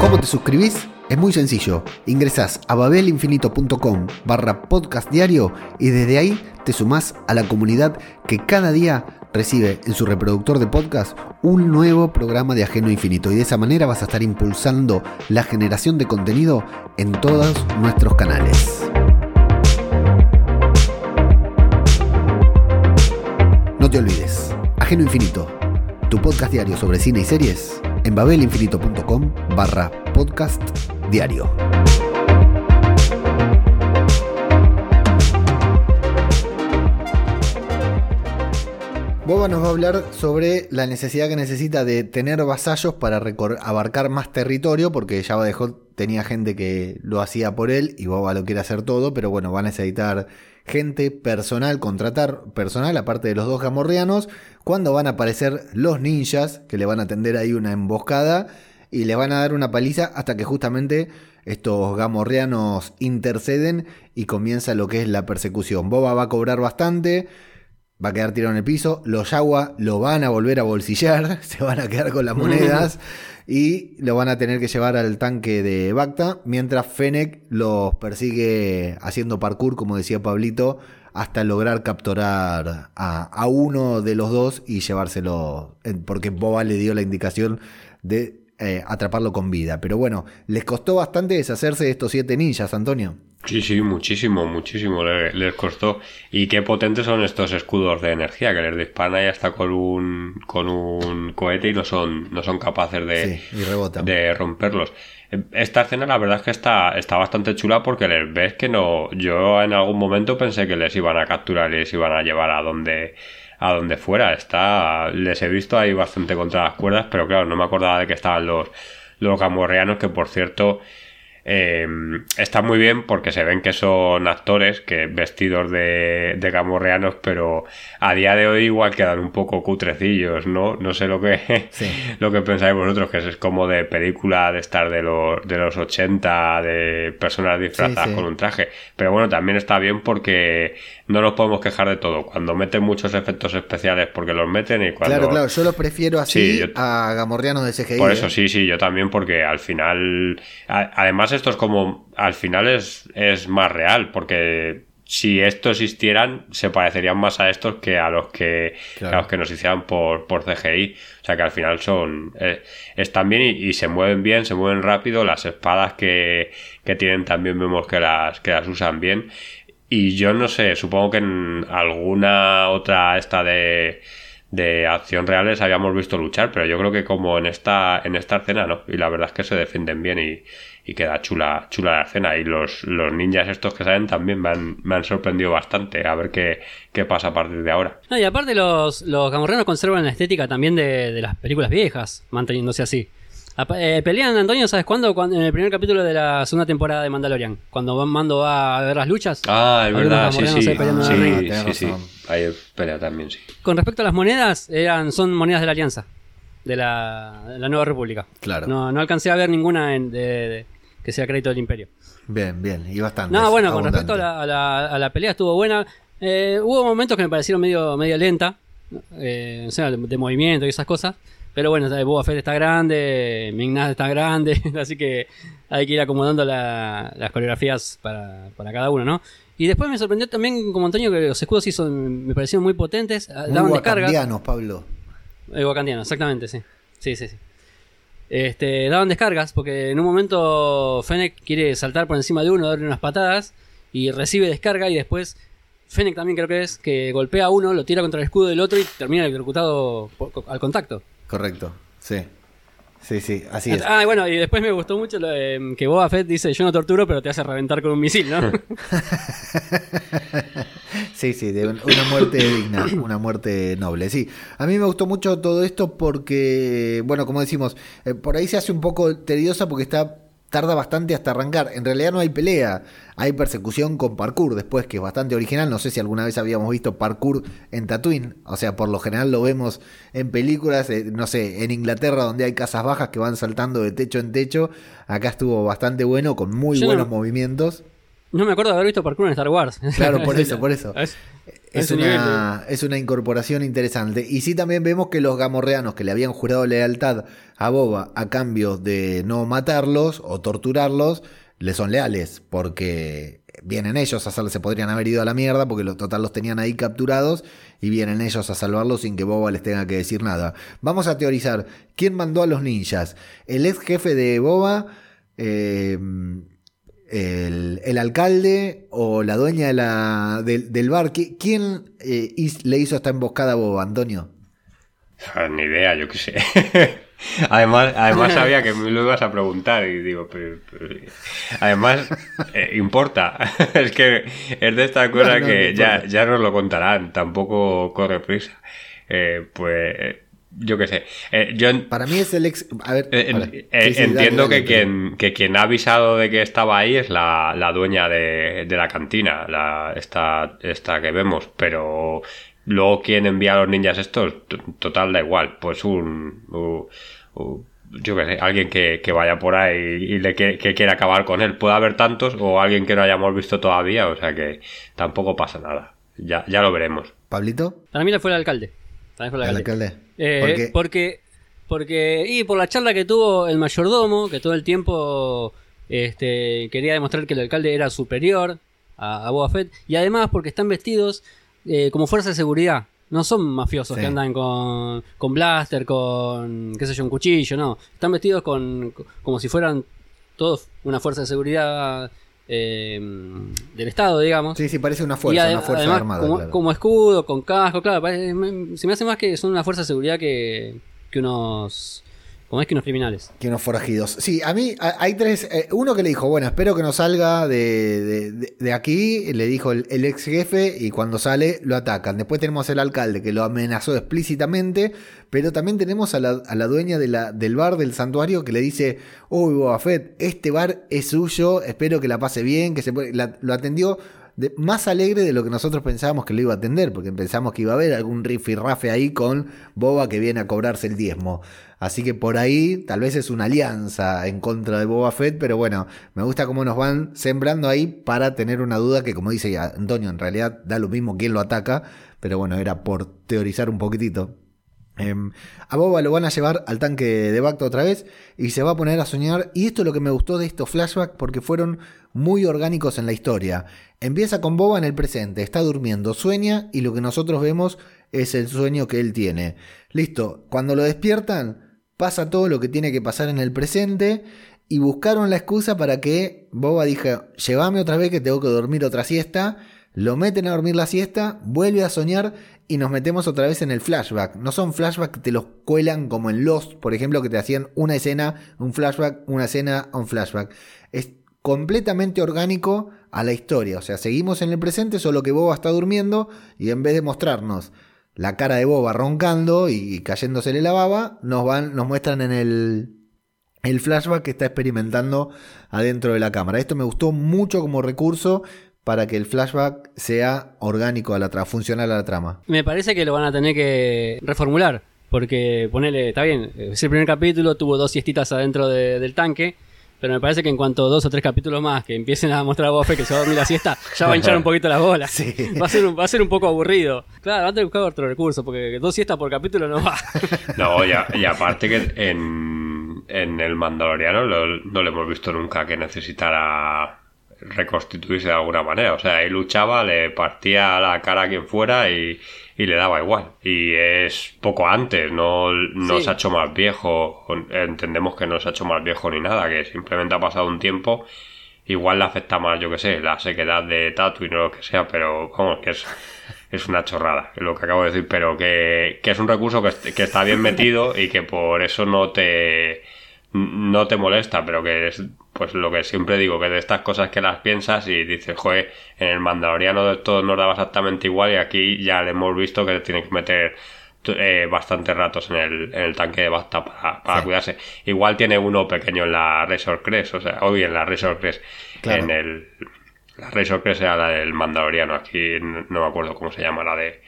¿Cómo te suscribís? Es muy sencillo. Ingresás a babelinfinito.com barra podcast diario y desde ahí te sumás a la comunidad que cada día recibe en su reproductor de podcast un nuevo programa de Ajeno Infinito y de esa manera vas a estar impulsando la generación de contenido en todos nuestros canales. No te olvides, Ajeno Infinito, tu podcast diario sobre cine y series en babelinfinito.com barra podcast diario. Boba nos va a hablar sobre la necesidad que necesita de tener vasallos para abarcar más territorio, porque Java de Hot tenía gente que lo hacía por él y Boba lo quiere hacer todo, pero bueno, van a necesitar gente, personal, contratar personal, aparte de los dos gamorreanos, cuando van a aparecer los ninjas, que le van a tender ahí una emboscada y le van a dar una paliza hasta que justamente estos gamorreanos interceden y comienza lo que es la persecución. Boba va a cobrar bastante, va a quedar tirado en el piso, los Yagua lo van a volver a bolsillar, se van a quedar con las monedas y lo van a tener que llevar al tanque de Bacta, mientras Fennec los persigue haciendo parkour, como decía Pablito, hasta lograr capturar a, a uno de los dos y llevárselo, porque Boba le dio la indicación de eh, atraparlo con vida. Pero bueno, les costó bastante deshacerse de estos siete ninjas, Antonio. Sí, sí, muchísimo, muchísimo le- les costó. Y qué potentes son estos escudos de energía que les disparan ahí hasta con un, con un cohete y no son, no son capaces de, Sí, y de romperlos. Esta escena la verdad es que está, está bastante chula porque les ves que no. Yo en algún momento pensé que les iban a capturar y les iban a llevar a donde a donde fuera. Está, les he visto ahí bastante contra las cuerdas, pero claro, no me acordaba de que estaban los, los gamorreanos, que por cierto, eh, está muy bien porque se ven que son actores que vestidos de, de gamorreanos, pero a día de hoy igual quedan un poco cutrecillos, ¿no? No sé lo que, Sí. lo que pensáis vosotros, que es como de película de estar de los, de los 80, de personas disfrazadas Sí, sí. con un traje. Pero bueno, también está bien porque no nos podemos quejar de todo. Cuando meten muchos efectos especiales porque los meten y cuando... Claro, claro, yo los prefiero así Sí, yo- a gamorreanos de CGI. Por ¿eh? eso sí, sí, yo también, porque al final. además, esto es como. Al final es, es más real, porque si estos existieran, se parecerían más a estos que a los que, Claro. a los que nos hicieran por, por CGI. O sea que al final son. eh, están bien y, y se mueven bien, se mueven rápido. Las espadas que, que tienen también vemos que las, que las usan bien. Y yo no sé, supongo que en alguna otra esta de, de acción real les habíamos visto luchar, pero yo creo que como en esta, en esta escena no. Y la verdad es que se defienden bien y, y queda chula, chula la escena. Y los, los ninjas estos que salen también me han, me han sorprendido bastante. A ver qué, qué pasa a partir de ahora. No, y aparte los, los gamorreanos conservan la estética también de, de las películas viejas, manteniéndose así. Eh, pelean, Antonio, ¿sabes cuándo? Cuando, en el primer capítulo de la segunda temporada de Mandalorian. Cuando Van- Mando va a ver las luchas. Ah, es verdad, sí, gamorreanos sí. Sí, sí. Ahí pelea también, sí. Con respecto a las monedas, eran, son monedas de la Alianza, de la, de la Nueva República. Claro. No, no alcancé a ver ninguna en- de- de- que sea crédito del Imperio. Bien, bien, y bastante. No, bueno, con respecto a la, a la- a la pelea estuvo buena. Eh, hubo momentos que me parecieron medio, medio lenta, eh, o sea, de movimiento y esas cosas. Pero bueno, eh, Boba Fett está grande, Mignaz está grande, así que hay que ir acomodando la- las coreografías para, para cada uno, ¿no? Y después me sorprendió también, como Antonio, que los escudos sí son, me parecieron muy potentes, ah, Muy daban descarga. wakandianos, Pablo. El wakandiano, exactamente, sí. Sí, sí, sí. Este, daban descargas porque en un momento Fennec quiere saltar por encima de uno, darle unas patadas y recibe descarga y después Fennec también creo que es que golpea a uno, lo tira contra el escudo del otro y termina electrocutado al contacto. Correcto, sí. Sí, sí, así es. Ah, bueno, y después me gustó mucho lo de, que Boba Fett dice, yo no torturo, pero te hace reventar con un misil, ¿no? Sí, sí, de un- una muerte digna, una muerte noble. Sí, a mí me gustó mucho todo esto porque, bueno, como decimos, eh, por ahí se hace un poco tediosa porque está tarda bastante hasta arrancar. En realidad no hay pelea, hay persecución con parkour después, que es bastante original. No sé si alguna vez habíamos visto parkour en Tatooine. O sea, por lo general lo vemos en películas, eh, no sé, en Inglaterra donde hay casas bajas que van saltando de techo en techo. Acá estuvo bastante bueno, con muy Yo no- buenos movimientos. No me acuerdo de haber visto parkour en Star Wars. Claro, por eso, por eso. Es, nivel una, es una incorporación interesante. Y sí también vemos que los gamorreanos que le habían jurado lealtad a Boba a cambio de no matarlos o torturarlos, le son leales. Porque vienen ellos a salvarlos, se podrían haber ido a la mierda porque los total los tenían ahí capturados y vienen ellos a salvarlos sin que Boba les tenga que decir nada. Vamos a teorizar. ¿Quién mandó a los ninjas? ¿El ex jefe de Boba? Eh, el, el alcalde o la dueña de la, del, del bar. ¿Qui- ¿Quién eh, le hizo esta emboscada a Boba, Antonio? Ah, Ni idea, yo qué sé. además, además sabía que me lo ibas a preguntar y digo, pero, pero- además eh, importa. es que es de esta cosa No, no, que ya, ya nos lo contarán, tampoco corre prisa. Eh, pues yo qué sé. Eh, yo en- Para mí es el ex. A ver. eh, eh, Sí, sí, entiendo dale, que, quien, que quien ha avisado de que estaba ahí es la, la dueña de, de la cantina, la, esta, esta que vemos, pero luego quien envía a los ninjas estos, total da igual, pues un... u- u- yo qué sé, alguien que, que vaya por ahí y le que, que quiera acabar con él. Puede haber tantos o alguien que no hayamos visto todavía, o sea que tampoco pasa nada. Ya, ya lo veremos. ¿Pablito? Para mí le fue el alcalde. El ¿El alcalde. alcalde? Eh, Porque- porque, porque, y por la charla que tuvo el mayordomo, que todo el tiempo este, quería demostrar que el alcalde era superior a, a Boba Fett, y además porque están vestidos eh, como fuerza de seguridad. No son mafiosos Sí. que andan con, con blaster, con, qué sé yo, un cuchillo, no. Están vestidos con, como si fueran todos una fuerza de seguridad eh, del Estado, digamos. Sí, sí, parece una fuerza, una fuerza además, armada. como, claro. como escudo, con casco, claro, parece- me- se me hace más que son una fuerza de seguridad que, que unos. Como es que unos criminales. Que unos forajidos. Sí, a mí hay tres. eh, uno que le dijo, bueno, espero que no salga de, de- aquí. Le dijo el, ex jefe y cuando sale lo atacan. Después tenemos el alcalde que lo amenazó explícitamente. Pero también tenemos a la, a la dueña del bar del santuario que le dice, uy, Boba Fett, este bar es suyo. Espero que la pase bien. que se puede-". la- Lo atendió más alegre de lo que nosotros pensábamos que lo iba a atender, porque pensamos que iba a haber algún rifirrafe ahí con Boba que viene a cobrarse el diezmo. Así que por ahí tal vez es una alianza en contra de Boba Fett, pero bueno, me gusta cómo nos van sembrando ahí para tener una duda que como dice Antonio, en realidad da lo mismo quién lo ataca, pero bueno, era por teorizar un poquitito. Em, a Boba lo van a llevar al tanque de Bacta otra vez y se va a poner a soñar. Y esto es lo que me gustó de estos flashbacks porque fueron muy orgánicos en la historia. Empieza con Boba en el presente, está durmiendo, sueña y lo que nosotros vemos es el sueño que él tiene. Listo, cuando lo despiertan, pasa todo lo que tiene que pasar en el presente y buscaron la excusa para que Boba diga, llévame otra vez que tengo que dormir otra siesta. Lo meten a dormir la siesta, vuelve a soñar y nos metemos otra vez en el flashback. No son flashbacks que te los cuelan como en Lost, por ejemplo, que te hacían una escena, un flashback, una escena, un flashback. Es completamente orgánico a la historia. O sea, seguimos en el presente, solo que Boba está durmiendo y en vez de mostrarnos la cara de Boba roncando y cayéndosele la baba, nos van, nos muestran en el, el flashback que está experimentando adentro de la cámara. Esto me gustó mucho como recurso para que el flashback sea orgánico a la trama, funcional a la trama. Me parece que lo van a tener que reformular. Porque ponele, está bien, es el primer capítulo, tuvo dos siestitas adentro del tanque. Pero me parece que en cuanto dos o tres capítulos más que empiecen a mostrar a Boba que se va a dormir la siesta, ya va a hinchar un poquito las bolas. Va, a ser un, va a ser un poco aburrido. Claro, van a tener que buscar otro recurso, porque dos siestas por capítulo no va. No, y, y aparte que en, en el Mandaloriano no le hemos visto nunca que necesitara reconstituirse de alguna manera. O sea, él luchaba, le partía la cara a quien fuera y, le daba igual. Y es poco antes, no, no se ha hecho más viejo. Entendemos que no se ha hecho más viejo ni nada, que simplemente ha pasado un tiempo. Igual le afecta más, yo que sé, la sequedad de Tatooine o lo que sea, pero vamos, que es, es una chorrada, lo que acabo de decir, pero que, que es un recurso que, que está bien metido y que por eso no te no te molesta, pero que es pues lo que siempre digo, que de estas cosas que las piensas y dices, joder, en el Mandaloriano todo nos daba exactamente igual y aquí ya le hemos visto que tiene que meter eh, bastantes ratos en el, en el tanque de Bacta para, para cuidarse. Igual tiene uno pequeño en la Resort Crest, o sea, hoy en la Resort Crest, en el... La Resort Crest era la del Mandaloriano, aquí no me acuerdo cómo se llama, la de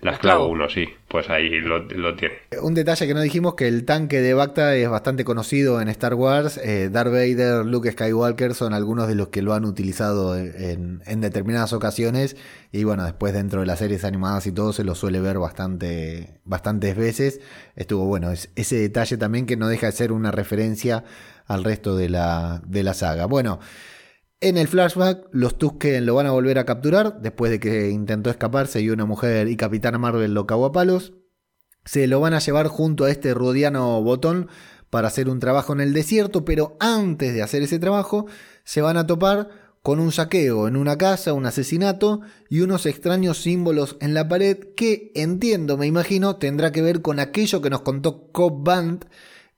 la esclavo 1, sí, pues ahí lo, tiene. Un detalle que no dijimos, que el tanque de Bacta es bastante conocido en Star Wars. Eh, Darth Vader, Luke Skywalker son algunos de los que lo han utilizado en, determinadas ocasiones. Y bueno, después dentro de las series animadas y todo se lo suele ver bastante, bastantes veces. Estuvo bueno, es ese detalle también que no deja de ser una referencia al resto de la, de la saga. Bueno. En el flashback, los Tusken lo van a volver a capturar después de que intentó escaparse y una mujer y Capitana Marvel lo cagó a palos. Se lo van a llevar junto a este rudiano botón para hacer un trabajo en el desierto, pero antes de hacer ese trabajo se van a topar con un saqueo en una casa, un asesinato y unos extraños símbolos en la pared que entiendo, me imagino, tendrá que ver con aquello que nos contó Cobb Band,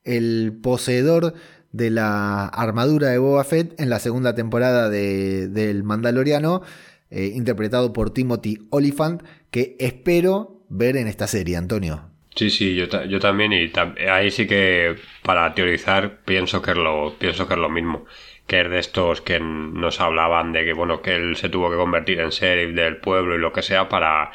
el poseedor de la armadura de Boba Fett en la segunda temporada de, del Mandaloriano, eh, interpretado por Timothy Oliphant, que espero ver en esta serie, Antonio. Sí, sí, yo, yo también, y ahí sí que para teorizar pienso que es lo, pienso que es lo mismo, que es de estos que nos hablaban de que bueno, que él se tuvo que convertir en sheriff del pueblo y lo que sea para,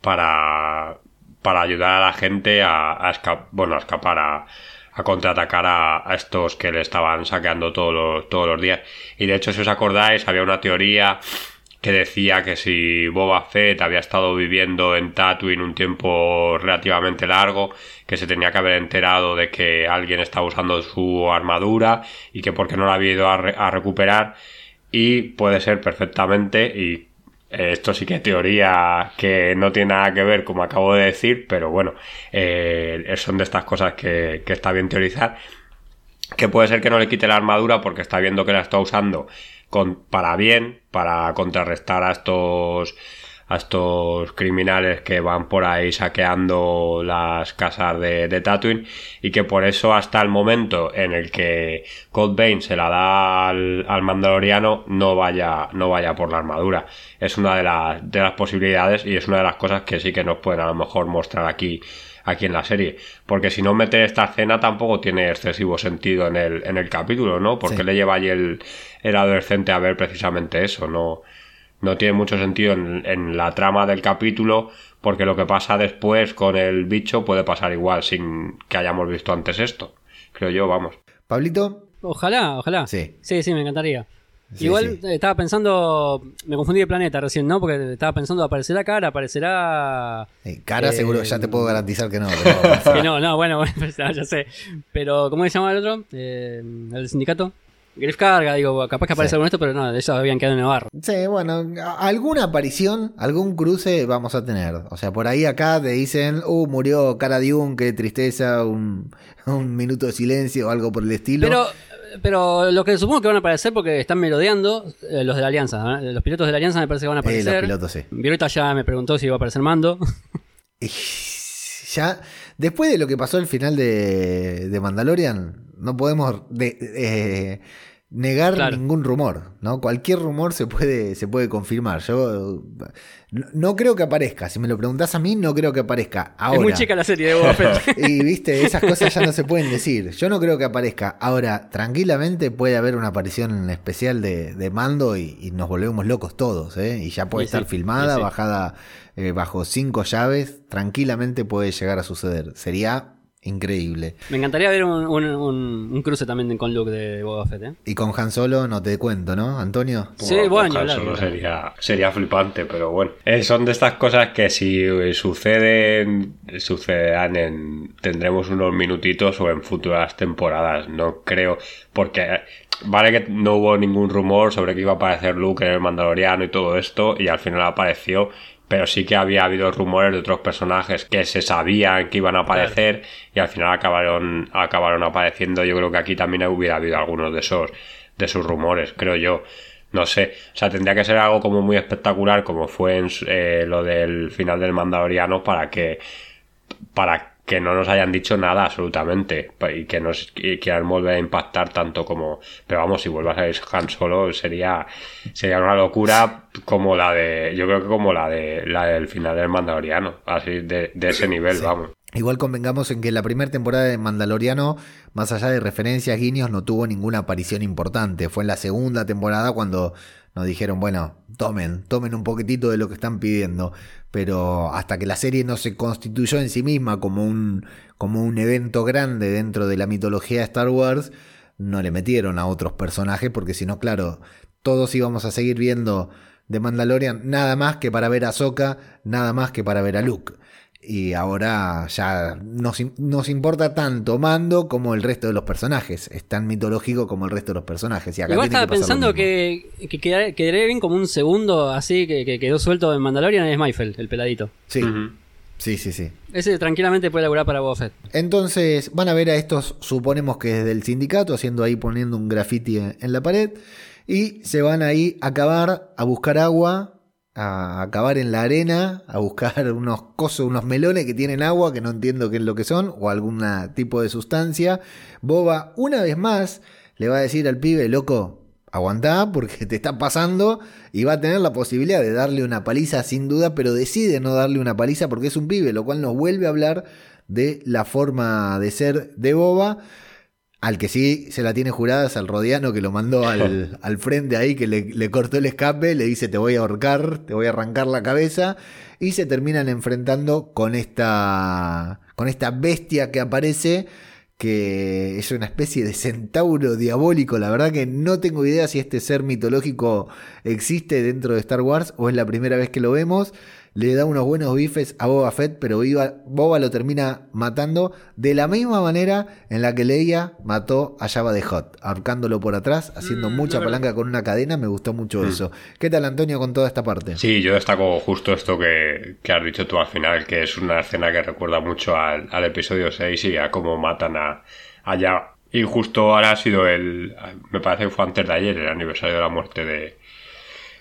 para, para ayudar a la gente a, bueno, a escapar a, a contraatacar a, estos que le estaban saqueando todos los, todos los días. Y de hecho, si os acordáis, había una teoría que decía que si Boba Fett había estado viviendo en Tatooine un tiempo relativamente largo, que se tenía que haber enterado de que alguien estaba usando su armadura y que porque no la había ido a, a recuperar y puede ser perfectamente y esto sí que es teoría que no tiene nada que ver, como acabo de decir, pero bueno, eh, son de estas cosas que, está bien teorizar. Que puede ser que no le quite la armadura porque está viendo que la está usando con, para bien, para contrarrestar a estos a estos criminales que van por ahí saqueando las casas de, de Tatooine y que por eso hasta el momento en el que Cold Bane se la da al, al, Mandaloriano no vaya, no vaya por la armadura. Es una de las, de las posibilidades y es una de las cosas que sí que nos pueden a lo mejor mostrar aquí aquí en la serie. Porque si no meter esta escena tampoco tiene excesivo sentido en el, en el capítulo, ¿no? Porque le lleva allí el, el adolescente a ver precisamente eso, ¿no? No tiene mucho sentido en, la trama del capítulo porque lo que pasa después con el bicho puede pasar igual sin que hayamos visto antes esto. Creo yo, vamos. Pablito. Ojalá, ojalá. Sí. Sí, sí, me encantaría. Sí, Igual sí. eh, estaba pensando, me confundí de planeta recién, ¿no? Porque estaba pensando, aparecerá cara, aparecerá... Eh, cara Eh, seguro, ya te puedo garantizar que no. pero- Que no, no, bueno, bueno, pues, ya, ya sé. Pero, ¿cómo se llama el otro? Eh, el sindicato. Griff Carga, digo, capaz que aparece Sí. algo en esto, pero no, ellos habían quedado en Navarro. Sí, bueno, alguna aparición, algún cruce vamos a tener. O sea, por ahí acá te dicen, uh, murió Cara Dune, qué tristeza, un, un minuto de silencio o algo por el estilo. Pero, pero lo que supongo que van a aparecer porque están melodeando eh, los de la Alianza. ¿no? Los pilotos de la Alianza me parece que van a Eh, los aparecer. pilotos, sí. Violeta ya me preguntó si iba a aparecer Mando. Ya, después de lo que pasó al final de, de Mandalorian, no podemos de- eh, negar Claro. ningún rumor, ¿no? Cualquier rumor se puede, se puede confirmar. Yo no, no creo que aparezca. Si me lo preguntás a mí, no creo que aparezca. Ahora, Es muy chica la serie de Boba Fett. Y viste, esas cosas ya no se pueden decir. Yo no creo que aparezca. Ahora, tranquilamente puede haber una aparición especial de, de mando y, y nos volvemos locos todos, ¿eh? Y ya puede Y sí, estar filmada, sí. bajada eh, bajo cinco llaves. Tranquilamente puede llegar a suceder. Sería increíble. Me encantaría ver un, un- un- un cruce también con Luke de Boba Fett, ¿eh? Y con Han Solo no te cuento, ¿no, Antonio? Sí, Bueno, bueno, Han Solo sería, sería flipante, pero bueno. Eh, son de estas cosas que si suceden, sucederán en. Tendremos unos minutitos o en futuras temporadas. No creo. Porque. eh, Vale que no hubo ningún rumor sobre que iba a aparecer Luke en el Mandaloriano y todo esto, y al final apareció. Pero sí que había habido rumores de otros personajes que se sabían que iban a aparecer y al final acabaron, acabaron apareciendo. Yo creo que aquí también hubiera habido algunos de esos, de esos rumores, creo yo. No sé, o sea, tendría que ser algo como muy espectacular, como fue en eh, lo del final del Mandaloriano, para que para que no nos hayan dicho nada absolutamente y que nos y quieran volver a impactar tanto como pero vamos si vuelvas a ver Han Solo sería sería una locura como la de yo creo que como la de la del final del Mandaloriano así de, de ese nivel vamos Igual convengamos en que la primera temporada de Mandaloriano, más allá de referencias, guiños, no tuvo ninguna aparición importante. Fue en la segunda temporada cuando nos dijeron, bueno, tomen, tomen un poquitito de lo que están pidiendo. Pero hasta que la serie no se constituyó en sí misma como un, como un evento grande dentro de la mitología de Star Wars, no le metieron a otros personajes, porque si no, claro, todos íbamos a seguir viendo de Mandalorian nada más que para ver a Ahsoka, nada más que para ver a Luke. Y ahora ya nos, nos importa tanto Mando como el resto de los personajes. Es tan mitológico como el resto de los personajes. Y acá Igual tiene estaba que pensando que, que quedaría, quedaría bien como un segundo así que, que quedó suelto en Mandalorian es Mayfeld, el peladito. Sí, sí, sí, sí. Ese tranquilamente puede laburar para Boba Fett. Entonces van a ver a estos, suponemos que desde el sindicato, haciendo ahí poniendo un graffiti en, en la pared. Y se van ahí a cavar, a buscar agua, a cavar en la arena, a buscar unos cosos, unos melones que tienen agua, que no entiendo qué es lo que son, o algún tipo de sustancia. Boba, una vez más, le va a decir al pibe, loco, aguantá porque te está pasando y va a tener la posibilidad de darle una paliza sin duda, pero decide no darle una paliza porque es un pibe, lo cual nos vuelve a hablar de la forma de ser de Boba. Al que sí se la tiene jurada es al Rodiano que lo mandó al, al frente ahí, que le, le cortó el escape, le dice te voy a ahorcar, te voy a arrancar la cabeza, y se terminan enfrentando con esta, con esta bestia que aparece, que es una especie de centauro diabólico. La verdad que no tengo idea si este ser mitológico existe dentro de Star Wars o es la primera vez que lo vemos. Le da unos buenos bifes a Boba Fett, pero Boba, Boba lo termina matando de la misma manera en la que Leia mató a Jabba de Hot, ahorcándolo por atrás, haciendo Mm, mucha no, no. palanca con una cadena. Me gustó mucho eso. ¿Qué tal, Antonio, con toda esta parte? Sí, yo destaco justo esto que, que has dicho tú al final, que es una escena que recuerda mucho al, al episodio 6 y a cómo matan a, a Jabba. Y justo ahora ha sido el, me parece que fue antes de ayer, el aniversario de la muerte de,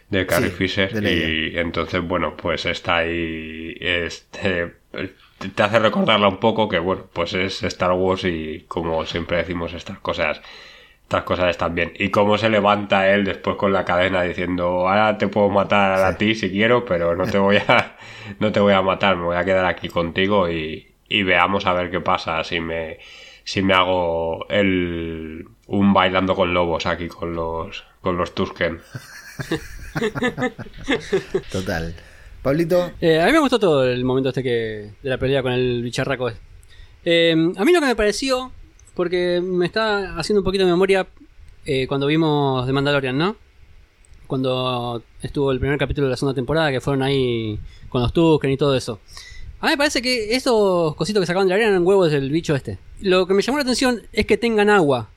de Carrie Sí, Fisher. de y entonces, bueno, pues está ahí, este, te hace recordarla un poco que, bueno, pues es Star Wars y como siempre decimos estas cosas estas cosas están bien. Y cómo se levanta él después con la cadena diciendo, ahora te puedo matar a ti si quiero, pero no te voy a, no te voy a matar, me voy a quedar aquí contigo y, y veamos a ver qué pasa si me, si me hago el, un bailando con lobos aquí con los, con los Tusken. Total. Pablito, Eh, a mí me gustó todo el momento este que de la pelea con el bicharraco. este. Eh, a mí lo que me pareció, porque me está haciendo un poquito de memoria eh, cuando vimos The Mandalorian, ¿no? cuando estuvo el primer capítulo de la segunda temporada, que fueron ahí con los Tusken y todo eso. A mí me parece que esos cositos que sacaban de la arena eran huevos del bicho este. Lo que me llamó la atención es que tengan agua.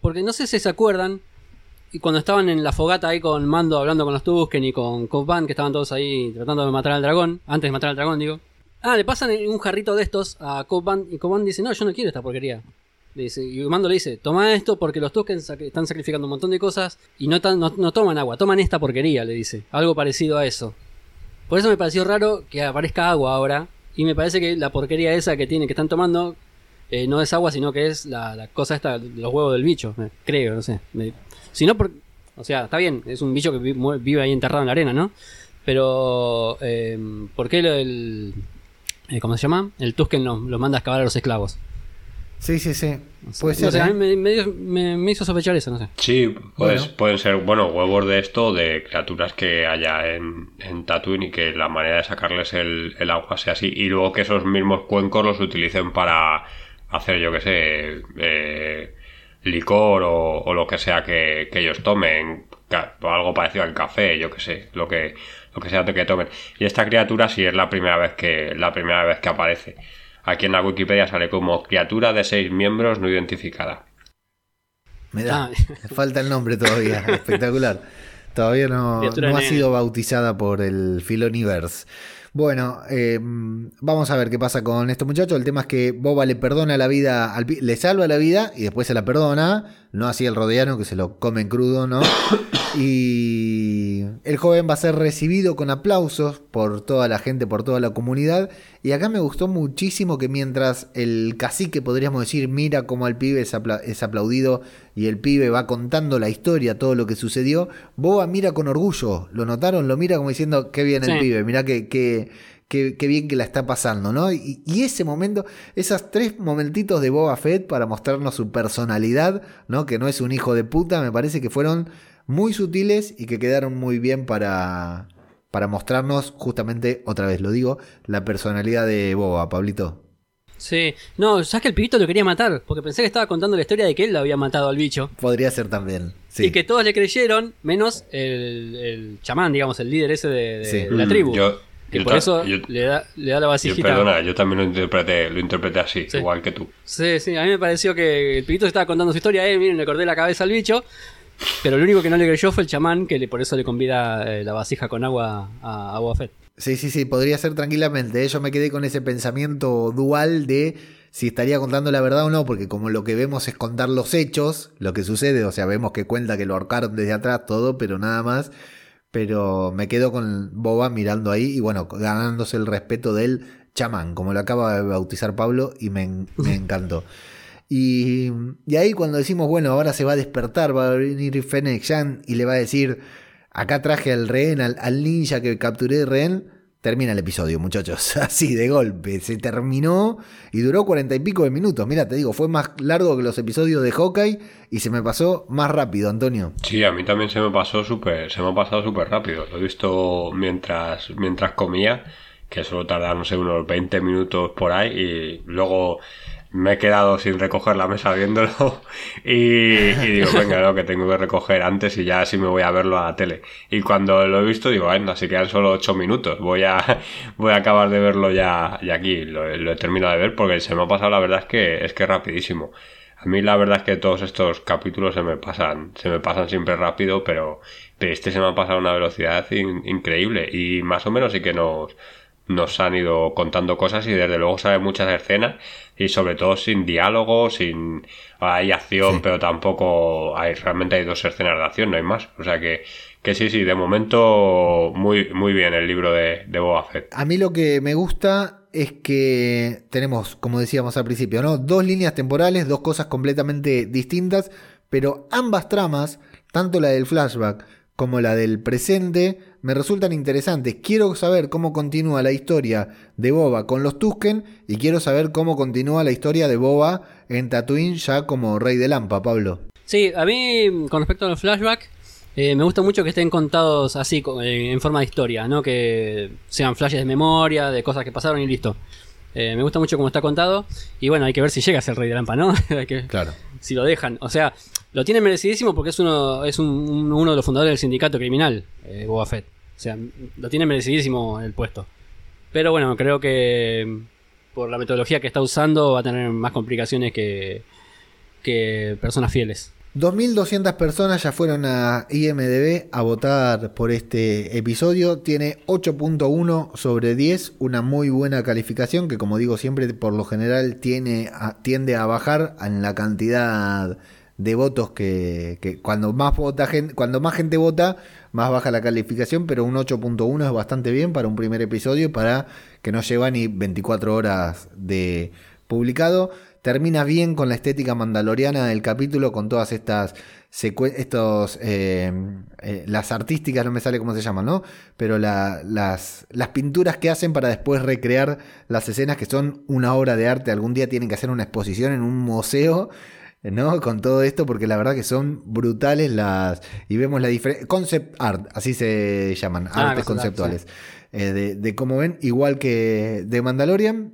Porque no sé si se acuerdan, y cuando estaban en la fogata ahí con Mando hablando con los Tusken y con Cobb que estaban todos ahí tratando de matar al dragón, antes de matar al dragón, digo. Ah, le pasan un jarrito de estos a Cobb y Cobb dice, no, yo no quiero esta porquería. Le dice, y Mando le dice, toma esto porque los Tusken están sacrificando un montón de cosas y no, no, toman agua, toman esta porquería, le dice. Algo parecido a eso. Por eso me pareció raro que aparezca agua ahora. Y me parece que la porquería esa que tiene, que están tomando, eh, no es agua, sino que es la, cosa esta, los huevos del bicho, creo, no sé. si no, por, o sea, está bien, es un bicho que vive ahí enterrado en la arena, ¿no? Pero, eh, ¿por qué el, eh, ¿cómo se llama? El Tusken los lo manda a excavar a los esclavos. Sí, sí, sí. Puede ser. a mí me, hizo sospechar eso, no sé. Sí, pues, pueden ser, bueno, huevos de esto, de criaturas que haya en, en Tatooine y que la manera de sacarles el, el, agua sea así. Y luego que esos mismos cuencos los utilicen para hacer, yo que sé, eh, licor o, lo que sea que, ellos tomen, o algo parecido al café, yo que sé, lo que, lo que sea que tomen. Y esta criatura sí es la primera vez que, la primera vez que aparece. Aquí en la Wikipedia sale como criatura de seis miembros no identificada. Me da, ah. falta el nombre todavía, espectacular. Todavía no, no ha sido bautizada por el Filoniverse. Bueno, eh, vamos a ver qué pasa con este muchacho. El tema es que Boba le perdona la vida, al, le salva la vida y después se la perdona. No así el rodeano que se lo come crudo, ¿no? Y el joven va a ser recibido con aplausos por toda la gente, por toda la comunidad. Y acá me gustó muchísimo que mientras el cacique, podríamos decir, mira cómo al pibe es, aplaudido y el pibe va contando la historia, todo lo que sucedió, Boba mira con orgullo. ¿Lo notaron? Lo mira como diciendo, qué bien el pibe, mira que, que, qué, bien que la está pasando, ¿no? Y, ese momento, esos tres momentitos de Boba Fett para mostrarnos su personalidad, ¿no? Que no es un hijo de puta, me parece que fueron muy sutiles y que quedaron muy bien para, para mostrarnos justamente, otra vez lo digo, la personalidad de Boba, Pablito. Sí, no, sabes que el pibito lo quería matar, porque pensé que estaba contando la historia de que él lo había matado al bicho. Podría ser también. Sí. Y que todos le creyeron, menos el, chamán, digamos, el líder ese de, la tribu. Yo, que por eso le, da, le da la vasijita. perdona, yo también lo interpreté, lo interpreté así, igual que tú. Sí, sí, a mí me pareció que el pibito estaba contando su historia, eh, miren, le corté la cabeza al bicho, pero lo único que no le creyó fue el chamán, que por eso le convida eh, la vasija con agua a, a Fett. Sí, sí, sí, podría ser tranquilamente. ¿eh? Yo me quedé con ese pensamiento dual de si estaría contando la verdad o no, porque como lo que vemos es contar los hechos, lo que sucede, o sea, vemos que cuenta que lo ahorcaron desde atrás, todo, pero nada más. Pero me quedo con Boba mirando ahí y bueno, ganándose el respeto del chamán, como lo acaba de bautizar Pablo, y me, me encantó. Y, ahí cuando decimos, bueno, ahora se va a despertar, va a venir Fennec Shan y le va a decir, acá traje al rehén, al, ninja que capturé de rehén, termina el episodio, muchachos. Así de golpe. Se terminó y duró cuarenta y pico de minutos. Mira, te digo, fue más largo que los episodios de Hawkeye y se me pasó más rápido, Antonio. Sí, a mí también se me pasó súper, se me ha pasado súper rápido. Lo he visto mientras, mientras comía, que solo tarda, no sé, unos 20 minutos por ahí y luego me he quedado sin recoger la mesa viéndolo y, digo, venga, lo que tengo que recoger antes y ya así me voy a verlo a la tele. Y cuando lo he visto digo, venga, si quedan solo 8 minutos, voy a, voy a acabar de verlo ya, ya aquí. Lo, he terminado de ver porque se me ha pasado, la verdad es que es que rapidísimo. A mí la verdad es que todos estos capítulos se me pasan, se me pasan siempre rápido, pero, este se me ha pasado a una velocidad increíble y más o menos sí que nos, nos han ido contando cosas y desde luego sabe muchas escenas y sobre todo sin diálogo, sin hay acción, pero tampoco hay realmente hay dos escenas de acción, no hay más. O sea que, que sí, sí, de momento muy, muy bien el libro de, de Boba Fett. A mí lo que me gusta es que tenemos, como decíamos al principio, ¿no? Dos líneas temporales, dos cosas completamente distintas, pero ambas tramas, tanto la del flashback como la del presente, me resultan interesantes. Quiero saber cómo continúa la historia de Boba con los Tusken y quiero saber cómo continúa la historia de Boba en Tatooine ya como rey de Lampa, Pablo. Sí, a mí con respecto a los flashbacks, eh, me gusta mucho que estén contados así, en forma de historia, ¿no? Que sean flashes de memoria, de cosas que pasaron y listo. Eh, me gusta mucho cómo está contado. Y bueno, hay que ver si llega a ser Rey de Lampa, ¿no? hay que, Claro. si lo dejan. O sea, lo tiene merecidísimo porque es uno, es un- un- uno de los fundadores del sindicato criminal, eh, Boba Fett. O sea, lo tiene merecidísimo el puesto. Pero bueno, creo que mm, por la metodología que está usando va a tener más complicaciones que, que personas fieles. 2.200 personas ya fueron a IMDB a votar por este episodio. Tiene 8.1 sobre 10, una muy buena calificación que como digo siempre por lo general tiene a- tiende a bajar en la cantidad de votos que, cuando más vota gente, cuando más gente vota, más baja la calificación, pero un 8.1 es bastante bien para un primer episodio para que no lleva ni 24 horas de publicado. Termina bien con la estética mandaloriana del capítulo, con todas estas estos eh, eh, las artísticas, no me sale cómo se llaman, ¿no? Pero la- las, las pinturas que hacen para después recrear las escenas que son una obra de arte. Algún día tienen que hacer una exposición en un museo ¿no? Con todo esto, porque la verdad que son brutales las. Y vemos la diferencia. Concept art, así se llaman, Ah, artes concept art, conceptuales. Eh, de, de cómo ven, igual que de Mandalorian.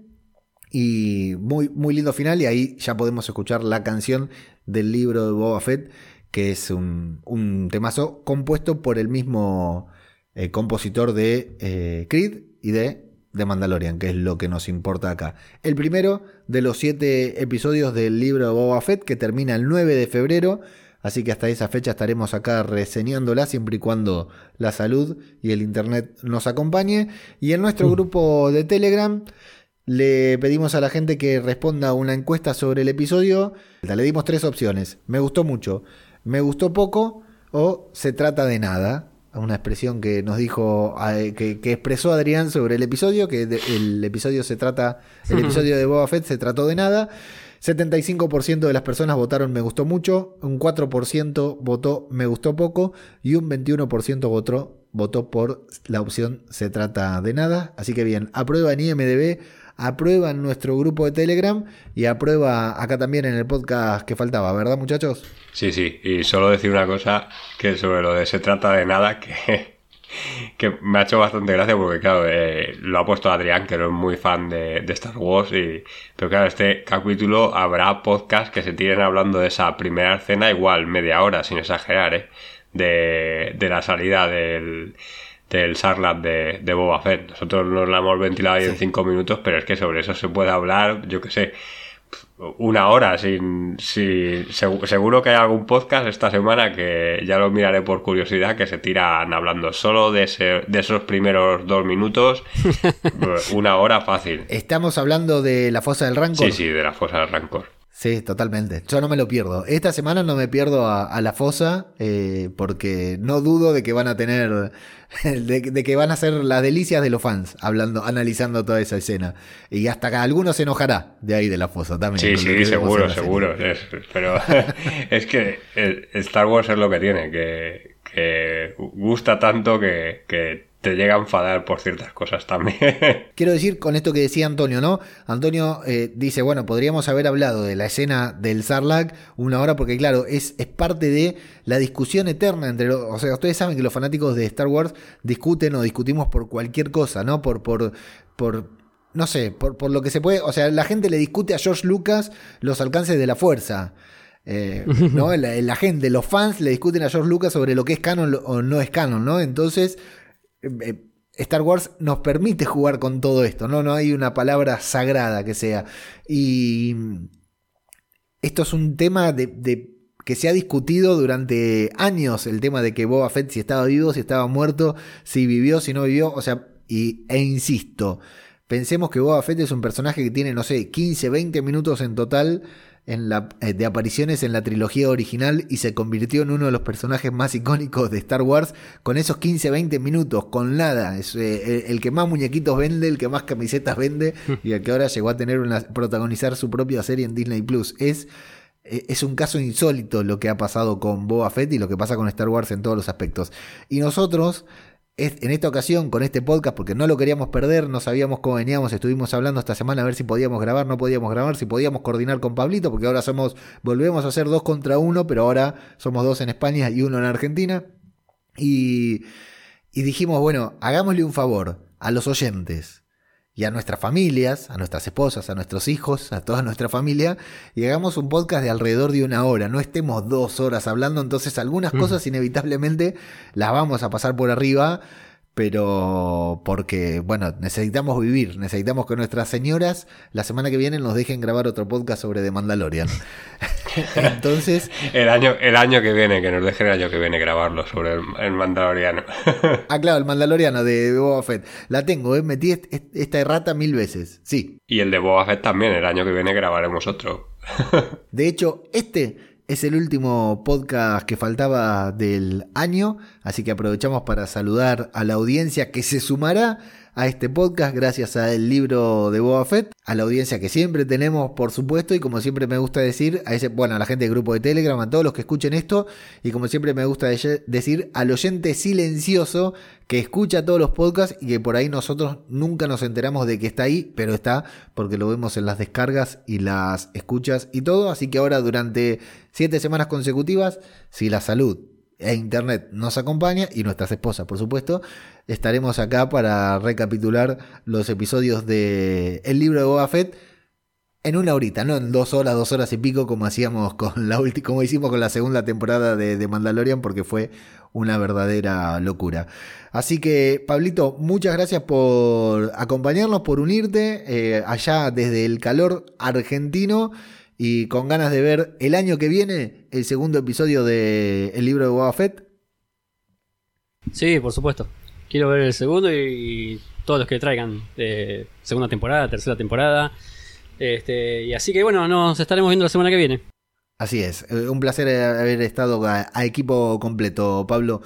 Y muy, muy lindo final. Y ahí ya podemos escuchar la canción del libro de Boba Fett, que es un, un temazo compuesto por el mismo eh, compositor de eh, Creed y de de Mandalorian, que es lo que nos importa acá. El primero de los siete episodios del libro de Boba Fett, que termina el 9 de febrero. Así que hasta esa fecha estaremos acá reseñándola siempre y cuando la salud y el internet nos acompañe. Y en nuestro grupo de Telegram le pedimos a la gente que responda una encuesta sobre el episodio. Le dimos tres opciones. Me gustó mucho, me gustó poco o se trata de nada. Una expresión que nos dijo, eh, que, que expresó Adrián sobre el episodio, que de- el episodio se trata, el episodio de Boba Fett se trató de nada. 75% de las personas votaron me gustó mucho, un 4% votó me gustó poco y un 21% votó, votó por la opción se trata de nada. Así que bien, aprueba en IMDB, aprueba en nuestro grupo de Telegram y aprueba acá también en el podcast que faltaba, ¿verdad muchachos? Sí, sí, y solo decir una cosa que sobre lo de se trata de nada, que, que me ha hecho bastante gracia porque, claro, eh, lo ha puesto Adrián, que no es muy fan de, Star Wars, y, pero claro, este capítulo habrá podcast que se tiren hablando de esa primera escena igual media hora, sin exagerar, ¿eh? de, de la salida del, del Sarlacc de, de Boba Fett. Nosotros nos la hemos ventilado ahí en cinco minutos, pero es que sobre eso se puede hablar, yo que sé, una hora sin, sin segu- seguro que hay algún podcast esta semana que ya lo miraré por curiosidad que se tiran hablando solo de, ese- de esos primeros dos minutos una hora fácil Estamos hablando de la fosa del Rancor. sí sí de la fosa del rancor Sí, totalmente. Yo no me lo pierdo. Esta semana no me pierdo a, a la fosa eh, porque no dudo de que van a tener, de, de que van a ser las delicias de los fans hablando, analizando toda esa escena. Y hasta que alguno se enojará de ahí de la fosa también. sí sí seguro seguro es- pero es que el- Star Wars es lo que tiene que, que gusta tanto que, que te llega a enfadar por ciertas cosas también Quiero decir con esto que decía Antonio, ¿no? Antonio eh, dice, bueno, podríamos haber hablado de la escena del Sarlacc una hora porque claro, es, es parte de la discusión eterna entre los... O sea, ustedes saben que los fanáticos de Star Wars discuten o discutimos por cualquier cosa, ¿no? Por... por, por no sé, por, por lo que se puede... O sea, la gente le discute a George Lucas los alcances de la fuerza. Eh, ¿no? la, la gente, los fans le discuten a George Lucas sobre lo que es canon o no es canon, ¿no? Entonces, eh, Star Wars nos permite jugar con todo esto, ¿no? No hay una palabra sagrada que sea. Y esto es un tema de, que se ha discutido durante años, el tema de que Boba Fett si estaba vivo, si estaba muerto, si vivió, si no vivió, o sea, y, e insisto, pensemos que Boba Fett es un personaje que tiene, no sé, 15, 20 minutos en total en la, eh, de apariciones en la trilogía original y se convirtió en uno de los personajes más icónicos de Star Wars con esos 15, 20 minutos, con nada. Es eh, el, el que más muñequitos vende, el que más camisetas vende y el que ahora llegó a tener una, protagonizar su propia serie en Disney Plus. Es, eh, es un caso insólito lo que ha pasado con Boba Fett y lo que pasa con Star Wars en todos los aspectos. Y nosotros en esta ocasión con este podcast, porque no lo queríamos perder, no sabíamos cómo veníamos, estuvimos hablando esta semana a ver si podíamos grabar, no podíamos grabar, si podíamos coordinar con Pablito, porque ahora somos, volvemos a ser dos contra uno, pero ahora somos dos en España y uno en Argentina. Y, y dijimos, bueno, hagámosle un favor a los oyentes y a nuestras familias, a nuestras esposas, a nuestros hijos, a toda nuestra familia, y hagamos un podcast de alrededor de una hora. No estemos dos horas hablando, entonces algunas cosas inevitablemente las vamos a pasar por arriba pero porque, bueno, necesitamos vivir, necesitamos que nuestras señoras la semana que viene nos dejen grabar otro podcast sobre The Mandalorian. Entonces... El año, el año que viene, que nos dejen el año que viene grabarlo sobre el, Mandaloriano. ah, claro, el Mandaloriano de Boba Fett. La tengo, ¿eh? metí esta errata mil veces, sí. Y el de Boba Fett también, el año que viene grabaremos otro. de hecho, este es el último podcast que faltaba del año, así que aprovechamos para saludar a la audiencia que se sumará a este podcast gracias al libro de Boba Fett, a la audiencia que siempre tenemos, por supuesto, y como siempre me gusta decir, a ese, bueno, a la gente del grupo de Telegram, a todos los que escuchen esto, y como siempre me gusta decir, al oyente silencioso que escucha todos los podcasts y que por ahí nosotros nunca nos enteramos de que está ahí, pero está porque lo vemos en las descargas y las escuchas y todo, así que ahora durante siete semanas consecutivas, si la salud e Internet nos acompaña y nuestras esposas, por supuesto, estaremos acá para recapitular los episodios de El libro de Boba Fett en una horita, no en dos horas, dos horas y pico como hacíamos con la como hicimos con la segunda temporada de, Mandalorian porque fue una verdadera locura. Así que Pablito, muchas gracias por acompañarnos, por unirte eh, allá desde el calor argentino y con ganas de ver el año que viene el segundo episodio de El libro de Boba Fett. Sí, por supuesto. Quiero ver el segundo y, todos los que traigan de segunda temporada, tercera temporada. Este, y así que bueno, nos estaremos viendo la semana que viene. Así es, eh, un placer haber estado a equipo completo, Pablo.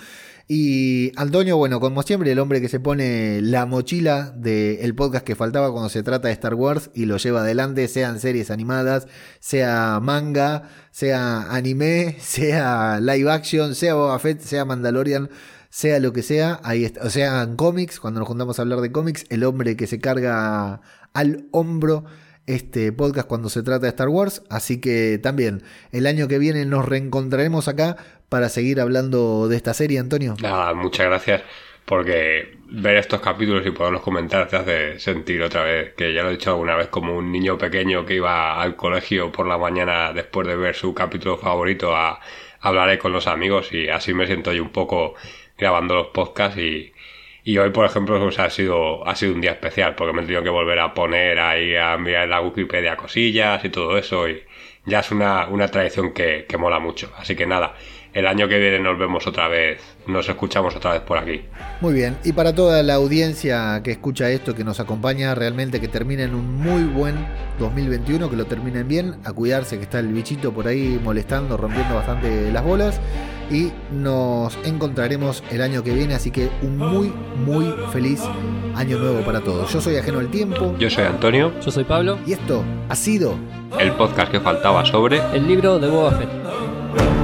Y Antonio, bueno, como siempre, el hombre que se pone la mochila del podcast que faltaba cuando se trata de Star Wars y lo lleva adelante, sean series animadas, sea manga, sea anime, sea live action, sea Boba Fett, sea Mandalorian, sea lo que sea, ahí está, o sea, en cómics, cuando nos juntamos a hablar de cómics, el hombre que se carga al hombro este podcast cuando se trata de Star Wars. Así que también el año que viene nos reencontraremos acá para seguir hablando de esta serie, Antonio. Nada, muchas gracias. Porque ver estos capítulos y poderlos comentar te hace sentir otra vez, que ya lo he dicho alguna vez, como un niño pequeño que iba al colegio por la mañana después de ver su capítulo favorito a hablar con los amigos y así me siento yo un poco grabando los podcasts y, y hoy, por ejemplo, ha, sido, ha sido un día especial porque me he tenido que volver a poner ahí a en la Wikipedia cosillas y todo eso. Y ya es una, una tradición que, que mola mucho. Así que nada, el año que viene nos vemos otra vez, nos escuchamos otra vez por aquí. Muy bien, y para toda la audiencia que escucha esto, que nos acompaña, realmente que terminen un muy buen 2021, que lo terminen bien, a cuidarse que está el bichito por ahí molestando, rompiendo bastante las bolas y nos encontraremos el año que viene, así que un muy, muy feliz año nuevo para todos. Yo soy Ajeno al Tiempo. Yo soy Antonio. Yo soy Pablo. Y esto ha sido el podcast que faltaba sobre el libro de Boba Fett.